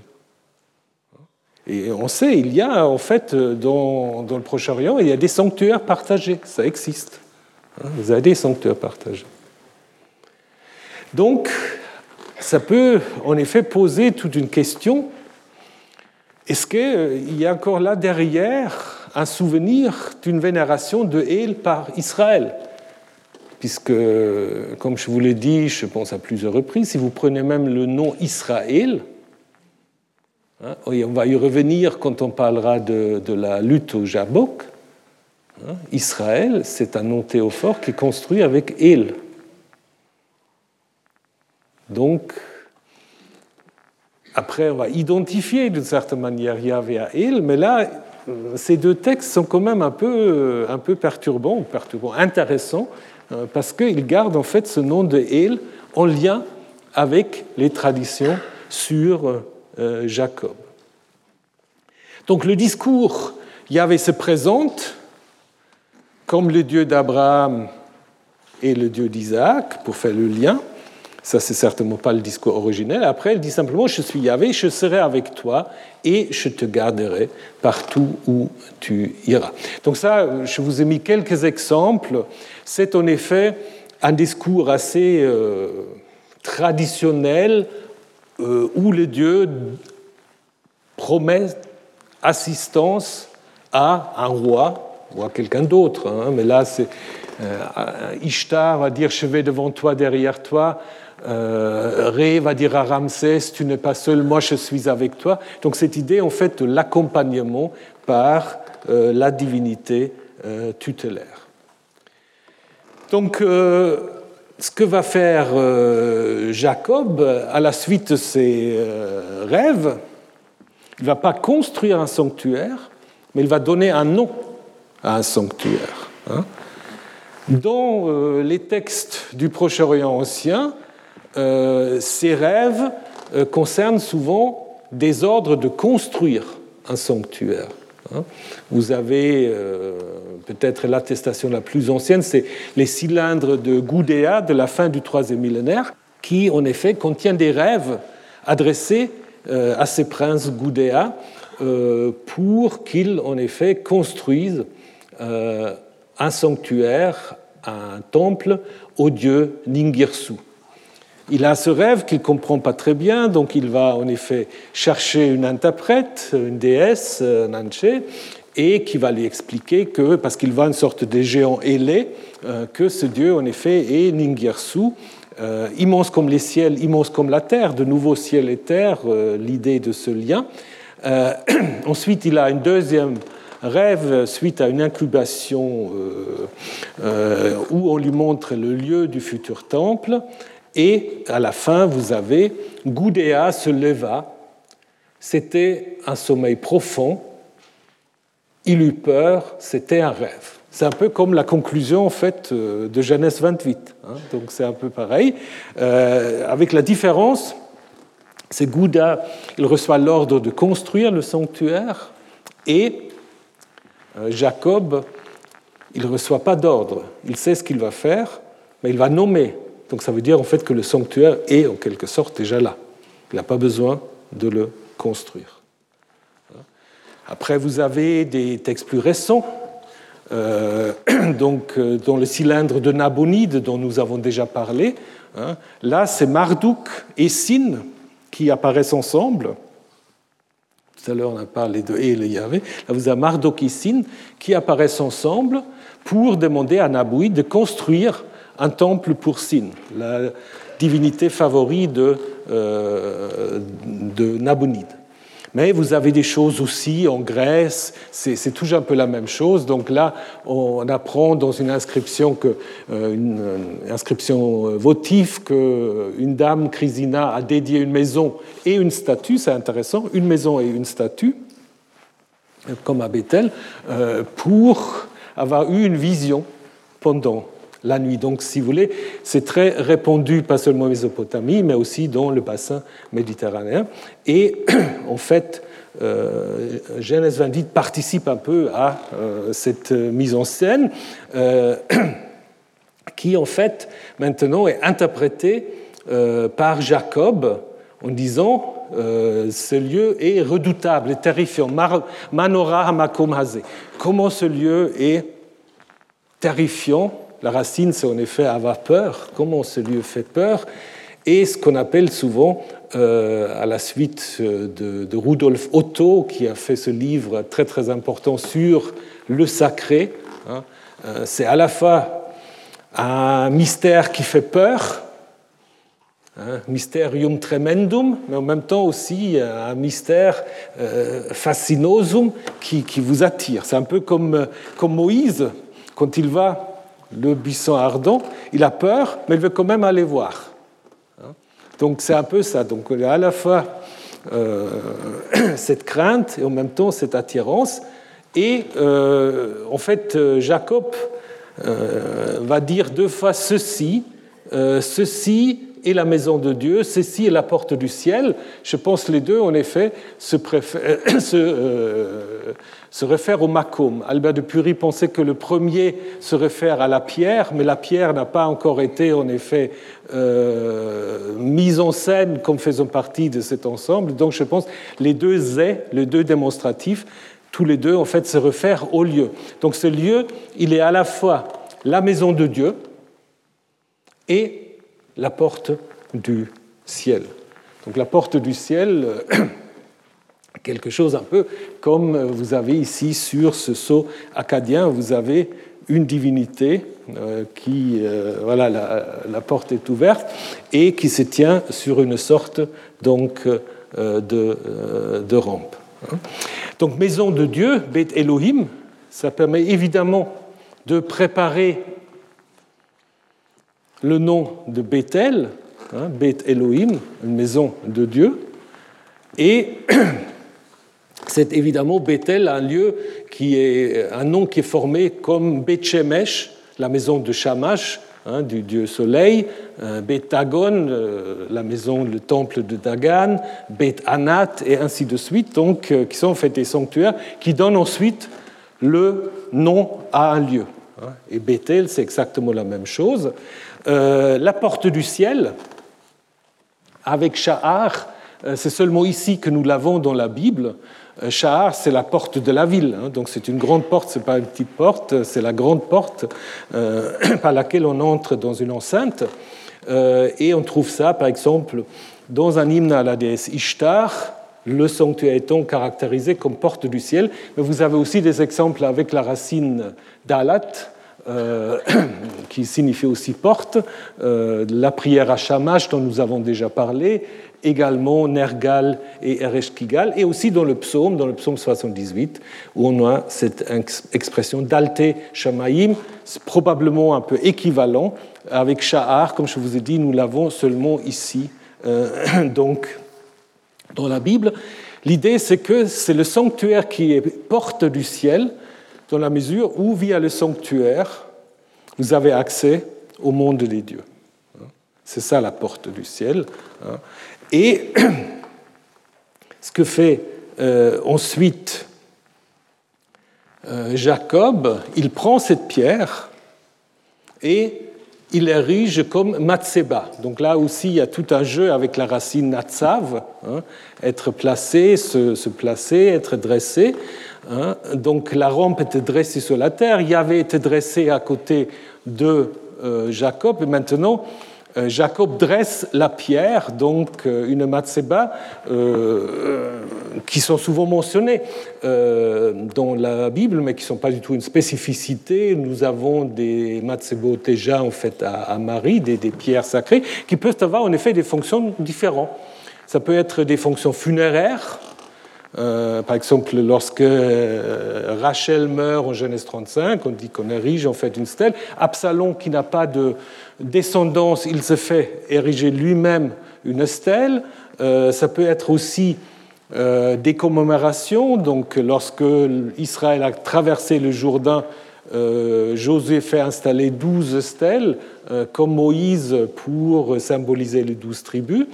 Speaker 2: Et on sait, il y a en fait dans, le Proche-Orient, il y a des sanctuaires partagés, ça existe. Hein, vous avez des sanctuaires partagés. Donc, ça peut en effet poser toute une question. Est-ce qu'il y a encore là derrière un souvenir d'une vénération de El par Israël? Puisque, comme je vous l'ai dit, je pense à plusieurs reprises, si vous prenez même le nom Israël, Hein, on va y revenir quand on parlera de, la lutte au Jabok. Hein, Israël, c'est un nom théophore qui est construit avec El. Donc, après, on va identifier d'une certaine manière Yahvé à El, mais là, ces deux textes sont quand même un peu, un peu perturbants, perturbants, intéressants, euh, parce qu'ils gardent en fait ce nom de El en lien avec les traditions sur euh, Jacob. Donc le discours Yahvé se présente comme le Dieu d'Abraham et le Dieu d'Isaac, pour faire le lien. Ça, c'est certainement pas le discours originel. Après, il dit simplement Je suis Yahvé, je serai avec toi et je te garderai partout où tu iras. Donc, ça, je vous ai mis quelques exemples. C'est en effet un discours assez euh, traditionnel euh, où le Dieu promet assistance à un roi ou à quelqu'un d'autre. Hein. Mais là, c'est euh, Ishtar va dire Je vais devant toi, derrière toi. Euh, Ré va dire à Ramsès Tu n'es pas seul, moi je suis avec toi. Donc, cette idée, en fait, de l'accompagnement par euh, la divinité euh, tutélaire. Donc, ce que va faire euh, Jacob à la suite de ses euh, rêves, il ne va pas construire un sanctuaire, mais il va donner un nom à un sanctuaire. Hein. Dans euh, les textes du Proche-Orient ancien, ces rêves concernent souvent des ordres de construire un sanctuaire. Hein. Vous avez euh, peut-être l'attestation la plus ancienne, c'est les cylindres de Goudéa de la fin du troisième millénaire, qui en effet contiennent des rêves adressés euh, à ces princes Goudéa euh, pour qu'ils en effet construisent un sanctuaire, un temple au dieu Ningirsu. Il a ce rêve qu'il ne comprend pas très bien, donc il va en effet chercher une interprète, une déesse, Nanche, et qui va lui expliquer que, parce qu'il voit une sorte de géant ailé, euh, que ce dieu en effet est Ningirsu, euh, immense comme les ciels, immense comme la terre, de nouveau ciel et terre, euh, l'idée de ce lien. ensuite, il a un deuxième rêve suite à une incubation où on lui montre le lieu du futur temple. Et à la fin, vous avez Goudéa se leva. C'était un sommeil profond. Il eut peur. C'était un rêve. C'est un peu comme la conclusion en fait euh, de Genèse 28. Hein. donc c'est un peu pareil, euh, avec la différence, c'est Gouda, il reçoit l'ordre de construire le sanctuaire et euh, Jacob, il ne reçoit pas d'ordre. Il sait ce qu'il va faire, mais il va nommer donc ça veut dire en fait que le sanctuaire est en quelque sorte déjà là. Il n'a pas besoin de le construire. Après, vous avez des textes plus récents, euh, donc, euh, dans le cylindre de Nabonide dont nous avons déjà parlé. Hein. Là, c'est Marduk et Sin qui apparaissent ensemble. Tout à l'heure, on a parlé de et Yahvé. Là, vous avez Marduk et Sin qui apparaissent ensemble pour demander à Nabonide de construire un temple pour Sin, la divinité favorite de, euh, de Nabonide. Mais vous avez des choses aussi en Grèce, c'est toujours un peu la même chose. Donc là, on apprend dans une inscription, que, euh, une, inscription votive qu'une dame, Chrysina, a dédié une maison et une statue, c'est intéressant, une maison et une statue, comme à Bethel, euh, pour avoir eu une vision pendant la nuit. Donc, si vous voulez, c'est très répandu, pas seulement en Mésopotamie, mais aussi dans le bassin méditerranéen. Et en fait, euh, Genèse 28 participe un peu à euh, cette mise en scène euh, qui, en fait, maintenant est interprétée par Jacob en disant ce lieu est redoutable et terrifiant. Manora hamakom Comment ce lieu est terrifiant la racine, c'est en effet avoir peur. Comment ce lieu fait peur Et ce qu'on appelle souvent, euh, à la suite de, Rudolf Otto, qui a fait ce livre très très important sur le sacré, hein, euh, c'est à la fois un mystère qui fait peur, hein, mysterium tremendum, mais en même temps aussi un mystère euh, fascinosum qui, qui, vous attire. C'est un peu comme, comme Moïse, quand il va le buisson ardent, il a peur, mais il veut quand même aller voir. Donc c'est un peu ça. Donc il y a à la fois euh, cette crainte et en même temps cette attirance. Et euh, en fait, Jacob euh, va dire deux fois ceci, ceci et la maison de Dieu, ceci est la porte du ciel. Je pense les deux, en effet, se, euh, réfèrent au Macom. Albert de Pury pensait que le premier se réfère à la pierre, mais la pierre n'a pas encore été, en effet, euh, mise en scène comme faisant partie de cet ensemble. Donc je pense les deux est, les deux démonstratifs, tous les deux, en fait, se réfèrent au lieu. Donc ce lieu, il est à la fois la maison de Dieu et la porte du ciel. Donc la porte du ciel, euh, quelque chose un peu comme vous avez ici sur ce sceau acadien, vous avez une divinité euh, qui, euh, voilà, la, porte est ouverte et qui se tient sur une sorte donc de, de rampe. Hein. Donc maison de Dieu, Beth Elohim, ça permet évidemment de préparer le nom de Bethel, hein, Beth Elohim, une maison de Dieu, et c'est évidemment Bethel, un lieu qui est un nom qui est formé comme Beth Shemesh, la maison de Shamash, hein, du dieu soleil, euh, Beth Dagon, euh, la maison, le temple de Dagan, Beth Anat, et ainsi de suite, donc, euh, qui sont en fait des sanctuaires qui donnent ensuite le nom à un lieu. Hein. Et Bethel, c'est exactement la même chose. Euh, la porte du ciel, avec Sha'ar, euh, c'est seulement ici que nous l'avons dans la Bible. Euh, Sha'ar, c'est la porte de la ville, hein. donc c'est une grande porte, ce n'est pas une petite porte, c'est la grande porte par laquelle on entre dans une enceinte. et on trouve ça, par exemple, dans un hymne à la déesse Ishtar, le sanctuaire étant caractérisé comme porte du ciel. Mais vous avez aussi des exemples avec la racine d'Alat, qui signifie aussi porte, euh, la prière à Shamash dont nous avons déjà parlé, également Nergal et Ereshkigal, et aussi dans le psaume, dans le psaume 78, où on a cette expression d'Alte Shamaim, probablement un peu équivalent avec Sha'ar, comme je vous ai dit, nous l'avons seulement ici, euh, donc dans la Bible. L'idée, c'est que c'est le sanctuaire qui est porte du ciel, dans la mesure où, via le sanctuaire, vous avez accès au monde des dieux. C'est ça la porte du ciel. Et ce que fait euh, ensuite euh, Jacob, il prend cette pierre et il érige comme Matseba. Donc là aussi, il y a tout un jeu avec la racine Natsav, hein, être placé, se, placer, être dressé. Hein? Donc la rampe était dressée sur la terre, il y avait été dressé à côté de euh, Jacob, et maintenant euh, Jacob dresse la pierre, donc euh, une matseba, qui sont souvent mentionnées dans la Bible, mais qui ne sont pas du tout une spécificité. Nous avons des matsebot déjà en fait à, Marie, des, pierres sacrées, qui peuvent avoir en effet des fonctions différentes. Ça peut être des fonctions funéraires, Euh, par exemple, lorsque euh, Rachel meurt en Genèse 35, on dit qu'on érige en fait une stèle. Absalom, qui n'a pas de descendance, il se fait ériger lui-même une stèle. Euh, ça peut être aussi des commémorations. Donc, lorsque Israël a traversé le Jourdain, Josué fait installer douze stèles, comme Moïse, pour symboliser les douze tribus.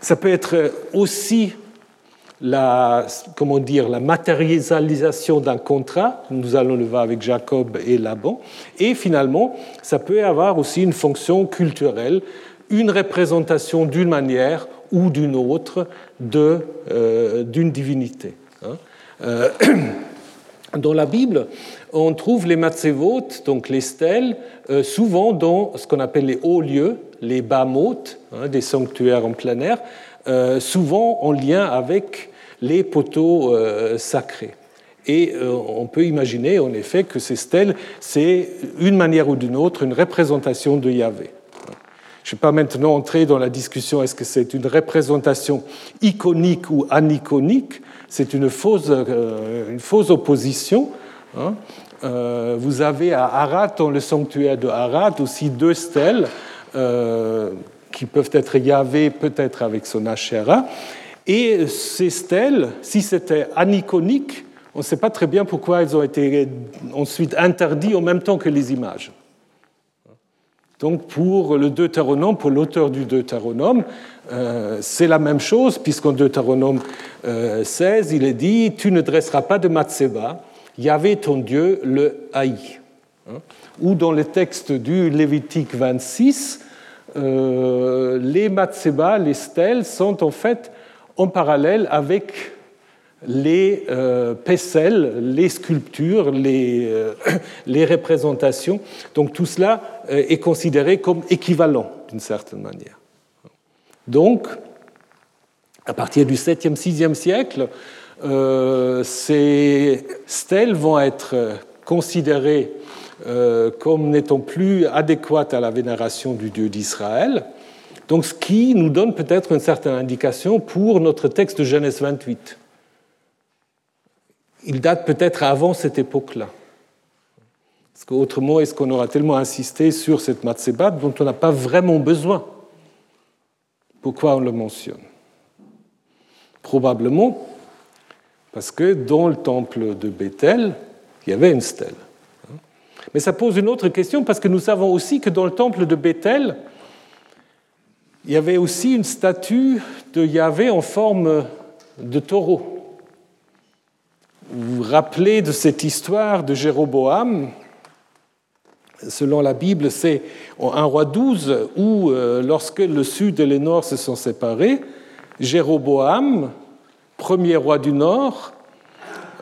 Speaker 2: Ça peut être aussi la, comment dire, la matérialisation d'un contrat, nous allons le voir avec Jacob et Laban, et finalement, ça peut avoir aussi une fonction culturelle, une représentation d'une manière ou d'une autre euh, d'une divinité. Hein. Euh, dans la Bible, on trouve les matzevot, donc les stèles, euh, souvent dans ce qu'on appelle les hauts lieux, les bamot, hein, des sanctuaires en plein air, souvent en lien avec les poteaux euh, sacrés. Et euh, on peut imaginer en effet que ces stèles, c'est une manière ou d'une autre une représentation de Yahvé. Je ne vais pas maintenant entrer dans la discussion est-ce que c'est une représentation iconique ou aniconique? C'est une fausse, une fausse opposition. Hein. vous avez à Arad, dans le sanctuaire de Arad, aussi deux stèles qui peuvent être Yahvé peut-être avec son Asherah. Et ces stèles, si c'était aniconique, on ne sait pas très bien pourquoi elles ont été ensuite interdites en même temps que les images. Donc pour le Deutéronome, pour l'auteur du Deutéronome, euh, c'est la même chose, puisqu'en Deutéronome 16, euh, il est dit Tu ne dresseras pas de Matseba, Yahvé ton Dieu le haït. Ou dans le texte du Lévitique 26, euh, les matseba, les stèles, sont en fait en parallèle avec les euh, les sculptures, les, euh, les, représentations. Donc tout cela euh, est considéré comme équivalent d'une certaine manière. Donc, à partir du 7e, 6e siècle, ces stèles vont être considérées euh, comme n'étant plus adéquate à la vénération du Dieu d'Israël. Donc, ce qui nous donne peut-être une certaine indication pour notre texte de Genèse 28. Il date peut-être avant cette époque-là. Parce qu'autrement, est-ce qu'on aura tellement insisté sur cette Matseba dont on n'a pas vraiment besoin? Pourquoi on le mentionne? Probablement parce que dans le temple de Bethel, il y avait une stèle. Mais ça pose une autre question parce que nous savons aussi que dans le temple de Bethel, il y avait aussi une statue de Yahvé en forme de taureau. Vous vous rappelez de cette histoire de Jéroboam? Selon la Bible, c'est un roi 12 où, euh, lorsque le sud et le nord se sont séparés, Jéroboam, premier roi du nord,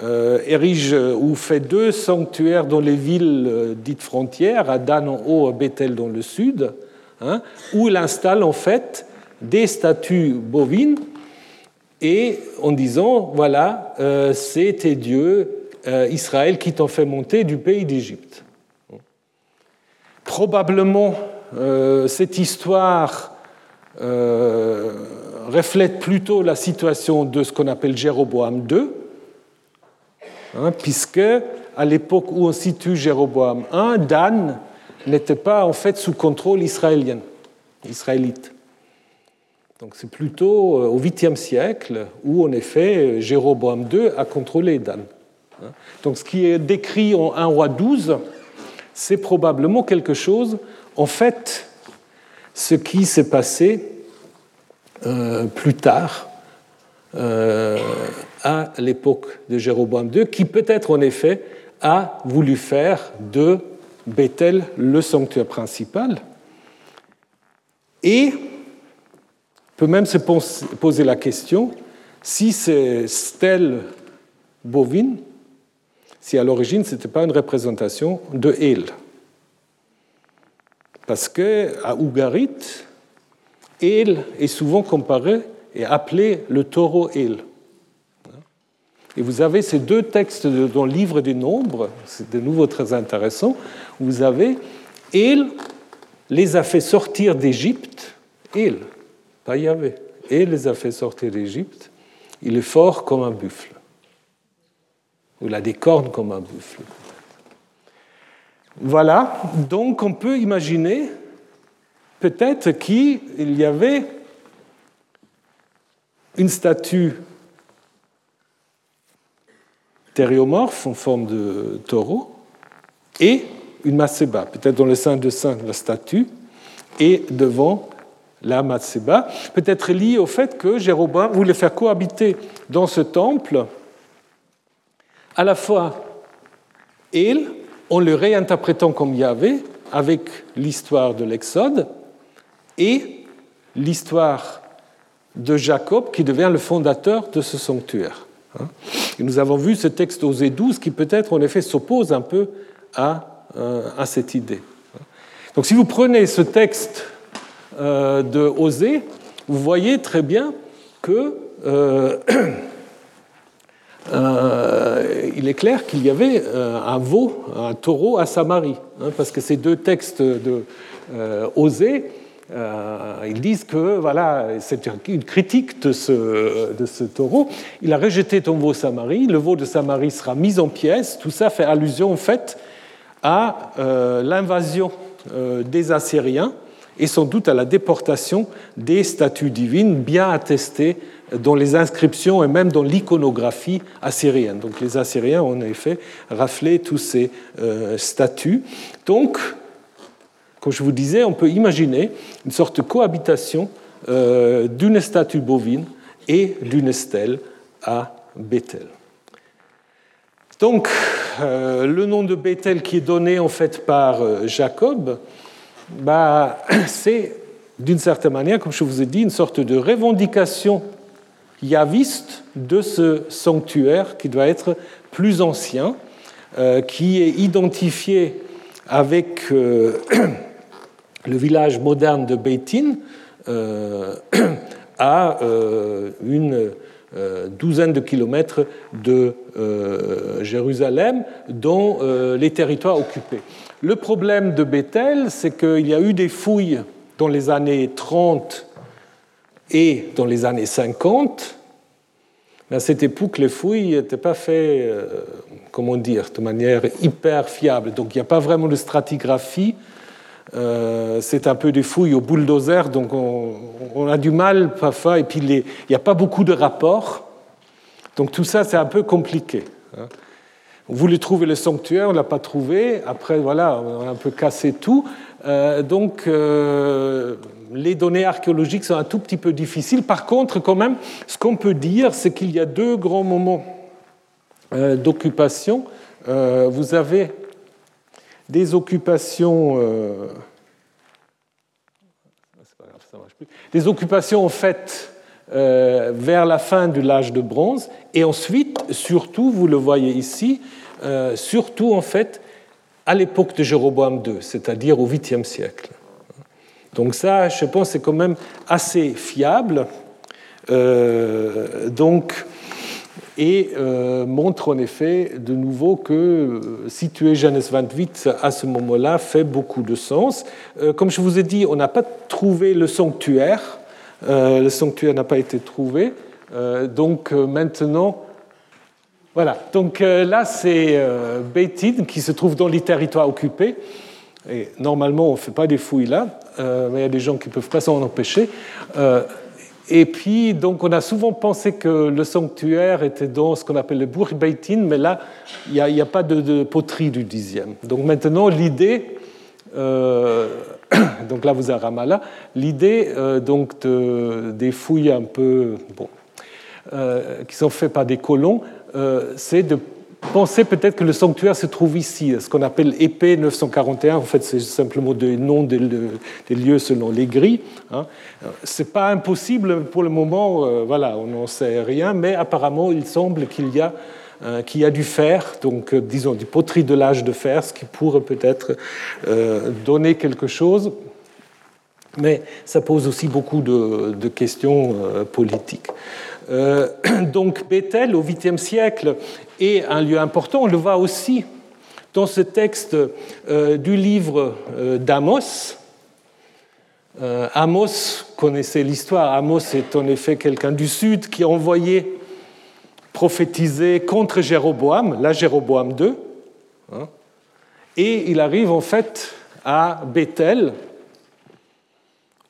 Speaker 2: érige ou fait deux sanctuaires dans les villes euh, dites frontières, à Dan en haut, à Bethel dans le sud, hein, où il installe en fait des statues bovines et en disant voilà, euh, c'est tes dieux, Israël, qui t'ont fait monter du pays d'Égypte. Probablement, cette histoire reflète plutôt la situation de ce qu'on appelle Jéroboam II, Hein, puisque à l'époque où on situe Jéroboam I, Dan n'était pas en fait sous contrôle israélien, israélite. Donc c'est plutôt euh, au 8e siècle où en effet Jéroboam II a contrôlé Dan. Hein. Donc ce qui est décrit en 1 roi 12, c'est probablement quelque chose, en fait, ce qui s'est passé euh, plus tard, euh, à l'époque de Jéroboam II, qui peut-être en effet a voulu faire de Bethel le sanctuaire principal. Et peut même se poser la question si ces stèles bovines, si à l'origine ce n'était pas une représentation de El. Parce qu'à Ougarit, El est souvent comparé et appelé le taureau El. Et vous avez ces deux textes dans le livre des nombres, c'est de nouveau très intéressant. Vous avez Il les a fait sortir d'Égypte, il, pas Yahvé, il les a fait sortir d'Égypte. il est fort comme un buffle. Ou il a des cornes comme un buffle. Voilà, donc on peut imaginer peut-être qu'il y avait une statue en forme de taureau et une macéba, peut-être dans le sein de saint de la statue, et devant la macéba, peut-être lié au fait que Jéroboam voulait faire cohabiter dans ce temple à la fois El, en le réinterprétant comme Yahvé, avec l'histoire de l'Exode, et l'histoire de Jacob qui devient le fondateur de ce sanctuaire. Hein. Nous avons vu ce texte Osée 12 qui peut-être en effet s'oppose un peu à, euh, à, cette idée. Donc si vous prenez ce texte euh, de Osée, vous voyez très bien que euh, il est clair qu'il y avait un veau, un taureau à Samarie, hein, parce que ces deux textes de Osée euh, ils disent que voilà, c'est une critique de ce, de ce, taureau. Il a rejeté ton veau Samarie, le veau de Samarie sera mis en pièces. Tout ça fait allusion en fait à euh, l'invasion euh, des Assyriens et sans doute à la déportation des statues divines bien attestées dans les inscriptions et même dans l'iconographie assyrienne. Donc les Assyriens ont en effet raflé tous ces statues. Donc comme je vous disais, on peut imaginer une sorte de cohabitation euh, d'une statue bovine et d'une stèle à Bethel. Donc, euh, le nom de Bethel qui est donné en fait par euh, Jacob, bah, c'est d'une certaine manière, comme je vous ai dit, une sorte de revendication yaviste de ce sanctuaire qui doit être plus ancien, qui est identifié avec le village moderne de Beitin euh, à euh, une euh, douzaine de kilomètres de Jérusalem, dont les territoires occupés. Le problème de Bethel, c'est qu'il y a eu des fouilles dans les années 30 et dans les années 50. Mais à cette époque, les fouilles n'étaient pas faites, comment dire, de manière hyper fiable. Donc il n'y a pas vraiment de stratigraphie euh, c'est un peu des fouilles au bulldozer, donc on, a du mal parfois, et puis il n'y a pas beaucoup de rapports. Donc tout ça, c'est un peu compliqué. Hein. On voulait trouver le sanctuaire, on ne l'a pas trouvé. Après, voilà, on a un peu cassé tout. Euh, donc euh, les données archéologiques sont un tout petit peu difficiles. Par contre, quand même, ce qu'on peut dire, c'est qu'il y a deux grands moments d'occupation. vous avez des occupations. Euh, occupations en fait euh, vers la fin de l'âge de bronze, et ensuite, surtout, vous le voyez ici, euh, surtout en fait à l'époque de Jéroboam II, c'est-à-dire au 8e siècle. Donc ça, je pense, c'est quand même assez fiable. donc, et euh, montre en effet de nouveau que euh, situer Genèse 28 à ce moment-là fait beaucoup de sens. Euh, comme je vous ai dit, on n'a pas trouvé le sanctuaire, le sanctuaire n'a pas été trouvé, donc maintenant, voilà, donc là c'est Beitin qui se trouve dans les territoires occupés. Et normalement, on ne fait pas des fouilles là, mais il y a des gens qui peuvent pas s'en empêcher. Et puis, donc, on a souvent pensé que le sanctuaire était dans ce qu'on appelle le Beitin, mais là, il n'y a, pas de, poterie du dixième. Donc maintenant, l'idée, euh, donc là vous avez Ramallah, l'idée euh, donc de, des fouilles un peu, bon, euh, qui sont faites par des colons, c'est de Pensez peut-être que le sanctuaire se trouve ici, ce qu'on appelle épée 941. En fait, c'est simplement des noms des, lieux selon les grilles. Hein. Ce n'est pas impossible pour le moment, euh, voilà, on n'en sait rien, mais apparemment, il semble qu'il y a euh, a du fer, donc euh, disons du poterie de l'âge de fer, ce qui pourrait peut-être donner quelque chose, mais ça pose aussi beaucoup de questions politiques. donc Bethel, au 8e siècle, et un lieu important. On le voit aussi dans ce texte euh, du livre euh, d'Amos. Euh, Amos connaissait l'histoire. Amos est en effet quelqu'un du Sud qui a envoyé prophétiser contre Jéroboam, là Jéroboam II, hein, et il arrive en fait à Bethel,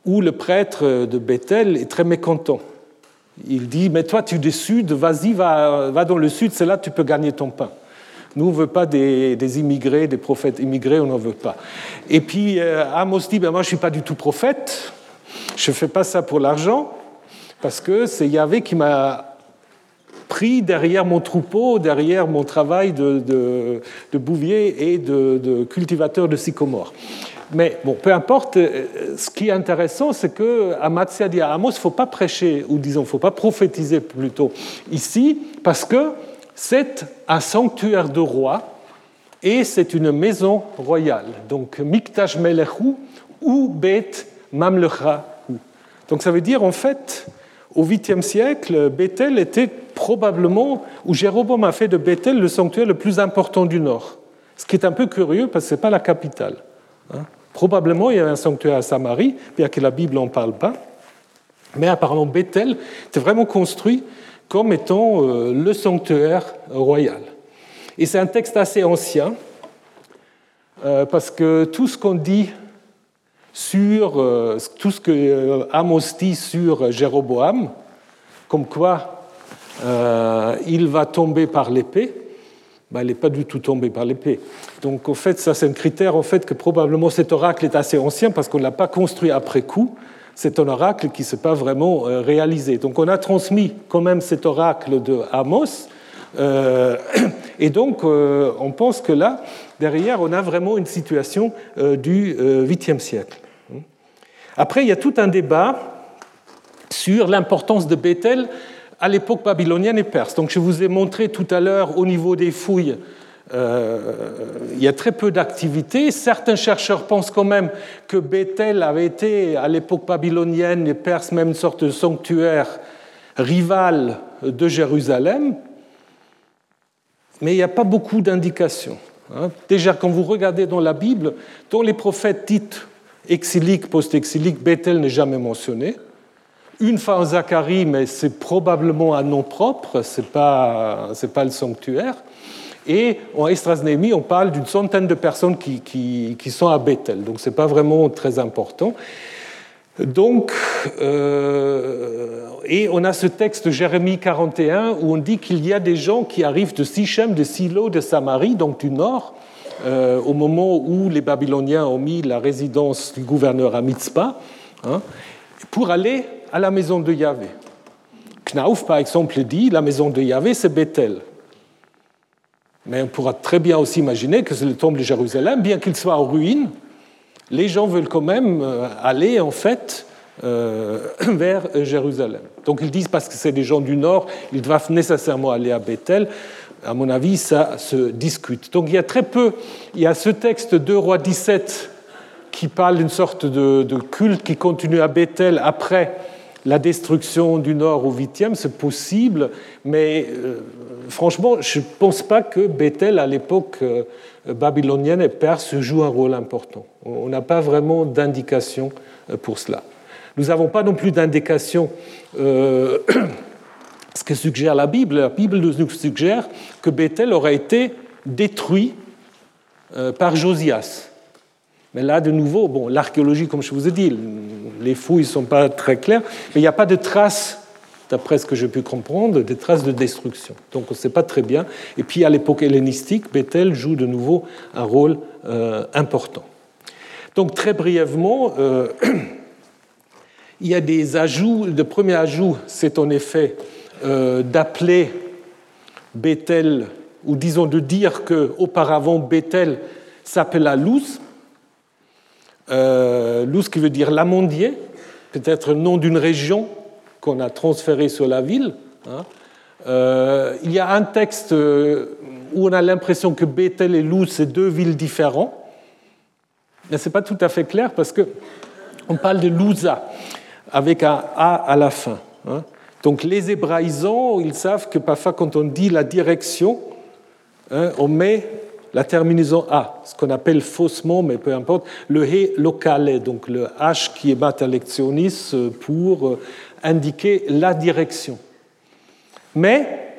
Speaker 2: où le prêtre de Bethel est très mécontent. Il dit, mais toi tu es du sud, vas-y, va, va dans le sud, c'est là que tu peux gagner ton pain. Nous, on ne veut pas des, immigrés, des prophètes immigrés, on n'en veut pas. Et puis euh, Amos dit, ben, moi je ne suis pas du tout prophète, je ne fais pas ça pour l'argent, parce que c'est Yahvé qui m'a pris derrière mon troupeau, derrière mon travail de, bouvier et de, cultivateur de sycomore. Mais bon, peu importe, euh, ce qui est intéressant, c'est que Amatzia dit à Amos, il ne faut pas prêcher, ou disons, il ne faut pas prophétiser plutôt ici, parce que c'est un sanctuaire de roi et c'est une maison royale. Donc Miktash Melechu ou Bet Mamlecha. Donc ça veut dire en fait, au 8e siècle, Bethel était probablement, ou Jéroboam a fait de Bethel le sanctuaire le plus important du Nord. Ce qui est un peu curieux parce que ce n'est pas la capitale. Hein? Probablement il y a un sanctuaire à Samarie, bien que la Bible n'en parle pas. Mais apparemment Bethel était vraiment construit comme étant euh, le sanctuaire royal. Et c'est un texte assez ancien, euh, parce que tout ce qu'on dit sur, euh, tout ce que Amos dit sur Jéroboam, comme quoi il va tomber par l'épée, ben, il n'est pas du tout tombé par l'épée. Donc, en fait, ça, c'est un critère en fait, que probablement cet oracle est assez ancien parce qu'on ne l'a pas construit après coup c'est un oracle qui ne s'est pas vraiment euh, réalisé. Donc on a transmis quand même cet oracle de Amos, euh, et donc euh, on pense que là, derrière, on a vraiment une situation du 8e siècle. Après, il y a tout un débat sur l'importance de Bethel à l'époque babylonienne et perse. Donc je vous ai montré tout à l'heure au niveau des fouilles euh, il y a très peu d'activité. Certains chercheurs pensent quand même que Bethel avait été, à l'époque babylonienne et perse, même une sorte de sanctuaire rival de Jérusalem. Mais il n'y a pas beaucoup d'indications. Hein. Déjà, quand vous regardez dans la Bible, dans les prophètes titres exiliques, post-exiliques, Bethel n'est jamais mentionné. Une fois en Zacharie, mais c'est probablement un nom propre, ce n'est pas, pas le sanctuaire. Et en Esdras-Néhémie, on parle d'une centaine de personnes qui, sont à Bethel, donc ce n'est pas vraiment très important. Donc, euh, et on a ce texte de Jérémie 41 où on dit qu'il y a des gens qui arrivent de Sichem, de Silo, de Samarie, donc du nord, euh, au moment où les Babyloniens ont mis la résidence du gouverneur à Mitzpah, hein, pour aller à la maison de Yahvé. Knauf, par exemple, dit la maison de Yahvé, c'est Bethel. Mais on pourra très bien aussi imaginer que c'est le temple de Jérusalem, bien qu'il soit en ruine, les gens veulent quand même euh, aller en fait euh, vers Jérusalem. Donc ils disent parce que c'est des gens du nord, ils doivent nécessairement aller à Bethel. À mon avis, ça se discute. Donc il y a très peu, il y a ce texte de Roi 17 qui parle d'une sorte de, de, culte qui continue à Bethel après la destruction du nord au 8e, c'est possible, mais euh, franchement, je ne pense pas que Bethel, à l'époque euh, babylonienne et perse, joue un rôle important. On n'a pas vraiment d'indication euh, pour cela. Nous n'avons pas non plus d'indication, ce que suggère la Bible. La Bible nous suggère que Bethel aurait été détruit par Josias. Mais là, de nouveau, bon, l'archéologie, comme je vous ai dit, les fouilles ne sont pas très claires, mais il n'y a pas de traces, d'après ce que j'ai pu comprendre, des traces de destruction. Donc on ne sait pas très bien. Et puis à l'époque hellénistique, Bethel joue de nouveau un rôle euh, important. Donc très brièvement, euh, il y a des ajouts. Le premier ajout, c'est en effet euh, d'appeler Bethel, ou disons de dire qu'auparavant Bethel s'appela Luz, euh, Luz qui veut dire l'amandier, peut-être le nom d'une région qu'on a transférée sur la ville. Hein. Euh, il y a un texte euh, où on a l'impression que Bethel et Luz, c'est deux villes différentes. Mais ce n'est pas tout à fait clair parce qu'on parle de Luza avec un A à la fin. Hein. Donc les hébraïsants, ils savent que parfois quand on dit la direction, hein, on met la terminaison A, ce qu'on appelle faussement, mais peu importe, le he locale, donc le H qui est bata lectionis pour indiquer la direction. Mais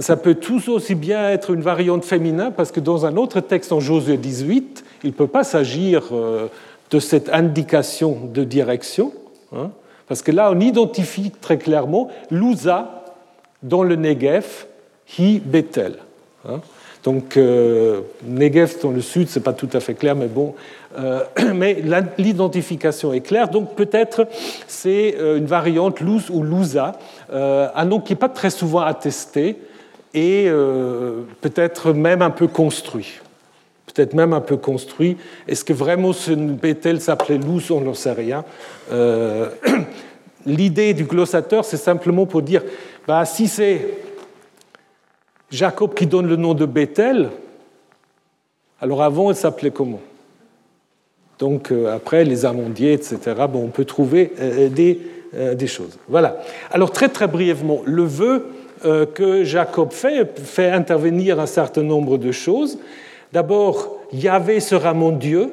Speaker 2: ça peut tout aussi bien être une variante féminin, parce que dans un autre texte en Josué 18, il ne peut pas s'agir euh, de cette indication de direction, hein, parce que là, on identifie très clairement l'Ouza dans le Negev, hi Bethel. Hein. Donc, euh, Negev dans le sud, ce n'est pas tout à fait clair, mais bon. Euh, mais l'identification est claire, donc peut-être c'est une variante Luz ou Louza, un nom qui n'est pas très souvent attesté, et euh, peut-être même un peu construit. Peut-être même un peu construit. Est-ce que vraiment ce Bethel s'appelait Luz On n'en sait rien. Euh, l'idée du glossateur, c'est simplement pour dire bah, si c'est Jacob qui donne le nom de Bethel, alors avant, elle s'appelait comment? Donc euh, après, les amandiers, etc., bon, on peut trouver des, des choses. Voilà. Alors très très brièvement, le vœu euh, que Jacob fait, fait intervenir un certain nombre de choses. D'abord, Yahvé sera mon Dieu.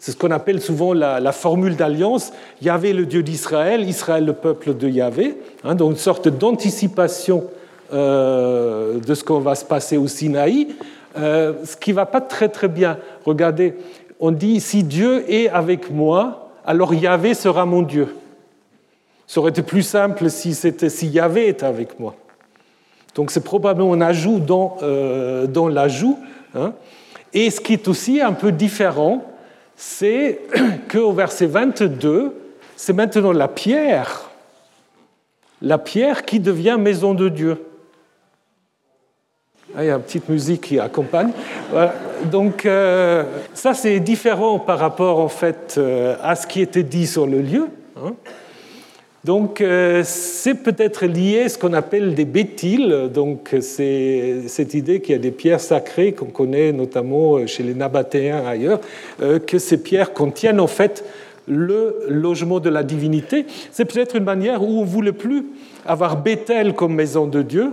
Speaker 2: C'est ce qu'on appelle souvent la, formule d'alliance. Yahvé, le Dieu d'Israël, Israël, le peuple de Yahvé. Hein, donc une sorte d'anticipation euh, de ce qu'on va se passer au Sinaï. Euh, ce qui ne va pas très très bien. Regardez, on dit si Dieu est avec moi, alors Yahvé sera mon Dieu. Ça aurait été plus simple si, c'était, si Yahvé était avec moi. Donc c'est probablement un ajout dans, euh, dans l'ajout. Hein. Et ce qui est aussi un peu différent, c'est qu'au verset 22, c'est maintenant la pierre, la pierre qui devient maison de Dieu. Ah, il y a une petite musique qui accompagne. Donc euh, ça, c'est différent par rapport en fait euh, à ce qui était dit sur le lieu. Hein. Donc euh, c'est peut-être lié à ce qu'on appelle des bétiles, donc c'est cette idée qu'il y a des pierres sacrées qu'on connaît notamment chez les Nabatéens ailleurs, que ces pierres contiennent en fait le logement de la divinité. C'est peut-être une manière où on ne voulait plus avoir Bethel comme maison de Dieu,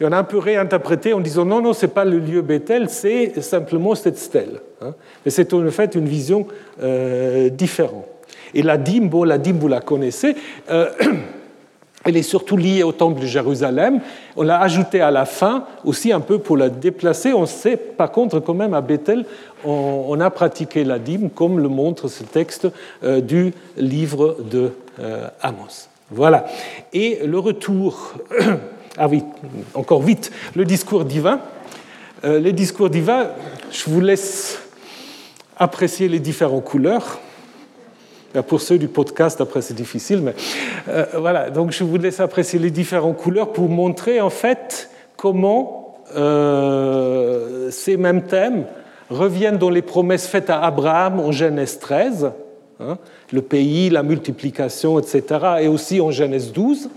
Speaker 2: et on a un peu réinterprété en disant non, non, ce n'est pas le lieu Bethel, c'est simplement cette stèle. Hein. Mais c'est en fait une vision euh, différente. Et la dîme, bon, la dîme, vous la connaissez, euh, elle est surtout liée au temple de Jérusalem. On l'a ajoutée à la fin aussi un peu pour la déplacer. On sait par contre quand même à Bethel, on, a pratiqué la dîme comme le montre ce texte euh, du livre de Amos. Voilà. Et le retour, ah oui, encore vite, le discours divin. les discours divins, je vous laisse apprécier les différentes couleurs. Pour ceux du podcast, après c'est difficile, mais euh, voilà. Donc je vous laisse apprécier les différentes couleurs pour montrer en fait comment euh, ces mêmes thèmes reviennent dans les promesses faites à Abraham en Genèse 13, hein, le pays, la multiplication, etc., et aussi en Genèse 12,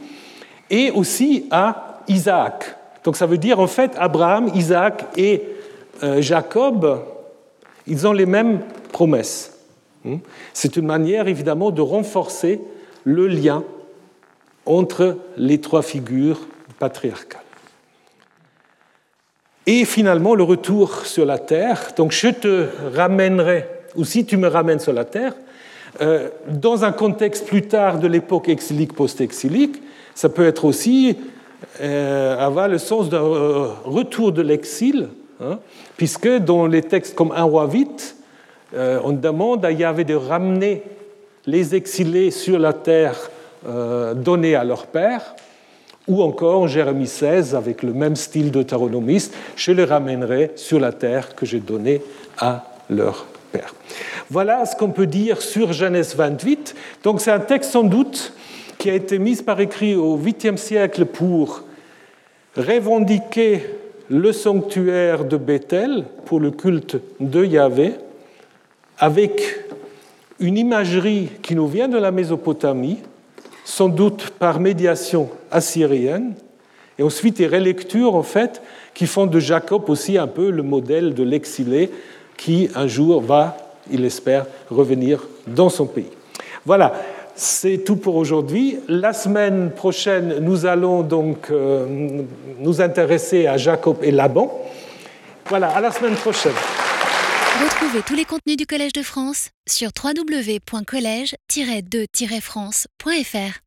Speaker 2: et aussi à Isaac. Donc ça veut dire en fait Abraham, Isaac et euh, Jacob, ils ont les mêmes promesses. Hmm? C'est une manière évidemment de renforcer le lien entre les trois figures patriarcales. Et finalement, le retour sur la terre. Donc, je te ramènerai, ou si tu me ramènes sur la terre, euh, dans un contexte plus tard de l'époque exilique, post-exilique, ça peut être aussi euh, avoir le sens d'un euh, retour de l'exil, hein, puisque dans les textes comme Un roi vite, euh, on demande à Yahvé de ramener les exilés sur la terre donnée à leur père, ou encore en Jérémie 16, avec le même style deutéronomiste, je les ramènerai sur la terre que j'ai donnée à leur père. Voilà ce qu'on peut dire sur Genèse 28. Donc c'est un texte sans doute qui a été mis par écrit au 8e siècle pour revendiquer le sanctuaire de Bethel pour le culte de Yahvé, avec une imagerie qui nous vient de la Mésopotamie, sans doute par médiation assyrienne, et ensuite des relectures en fait qui font de Jacob aussi un peu le modèle de l'exilé qui un jour va, il espère, revenir dans son pays. Voilà, c'est tout pour aujourd'hui. La semaine prochaine, nous allons donc euh, nous intéresser à Jacob et Laban. Voilà, à la semaine prochaine.
Speaker 1: Retrouvez tous les contenus du Collège de France sur www.colège-2-france.fr.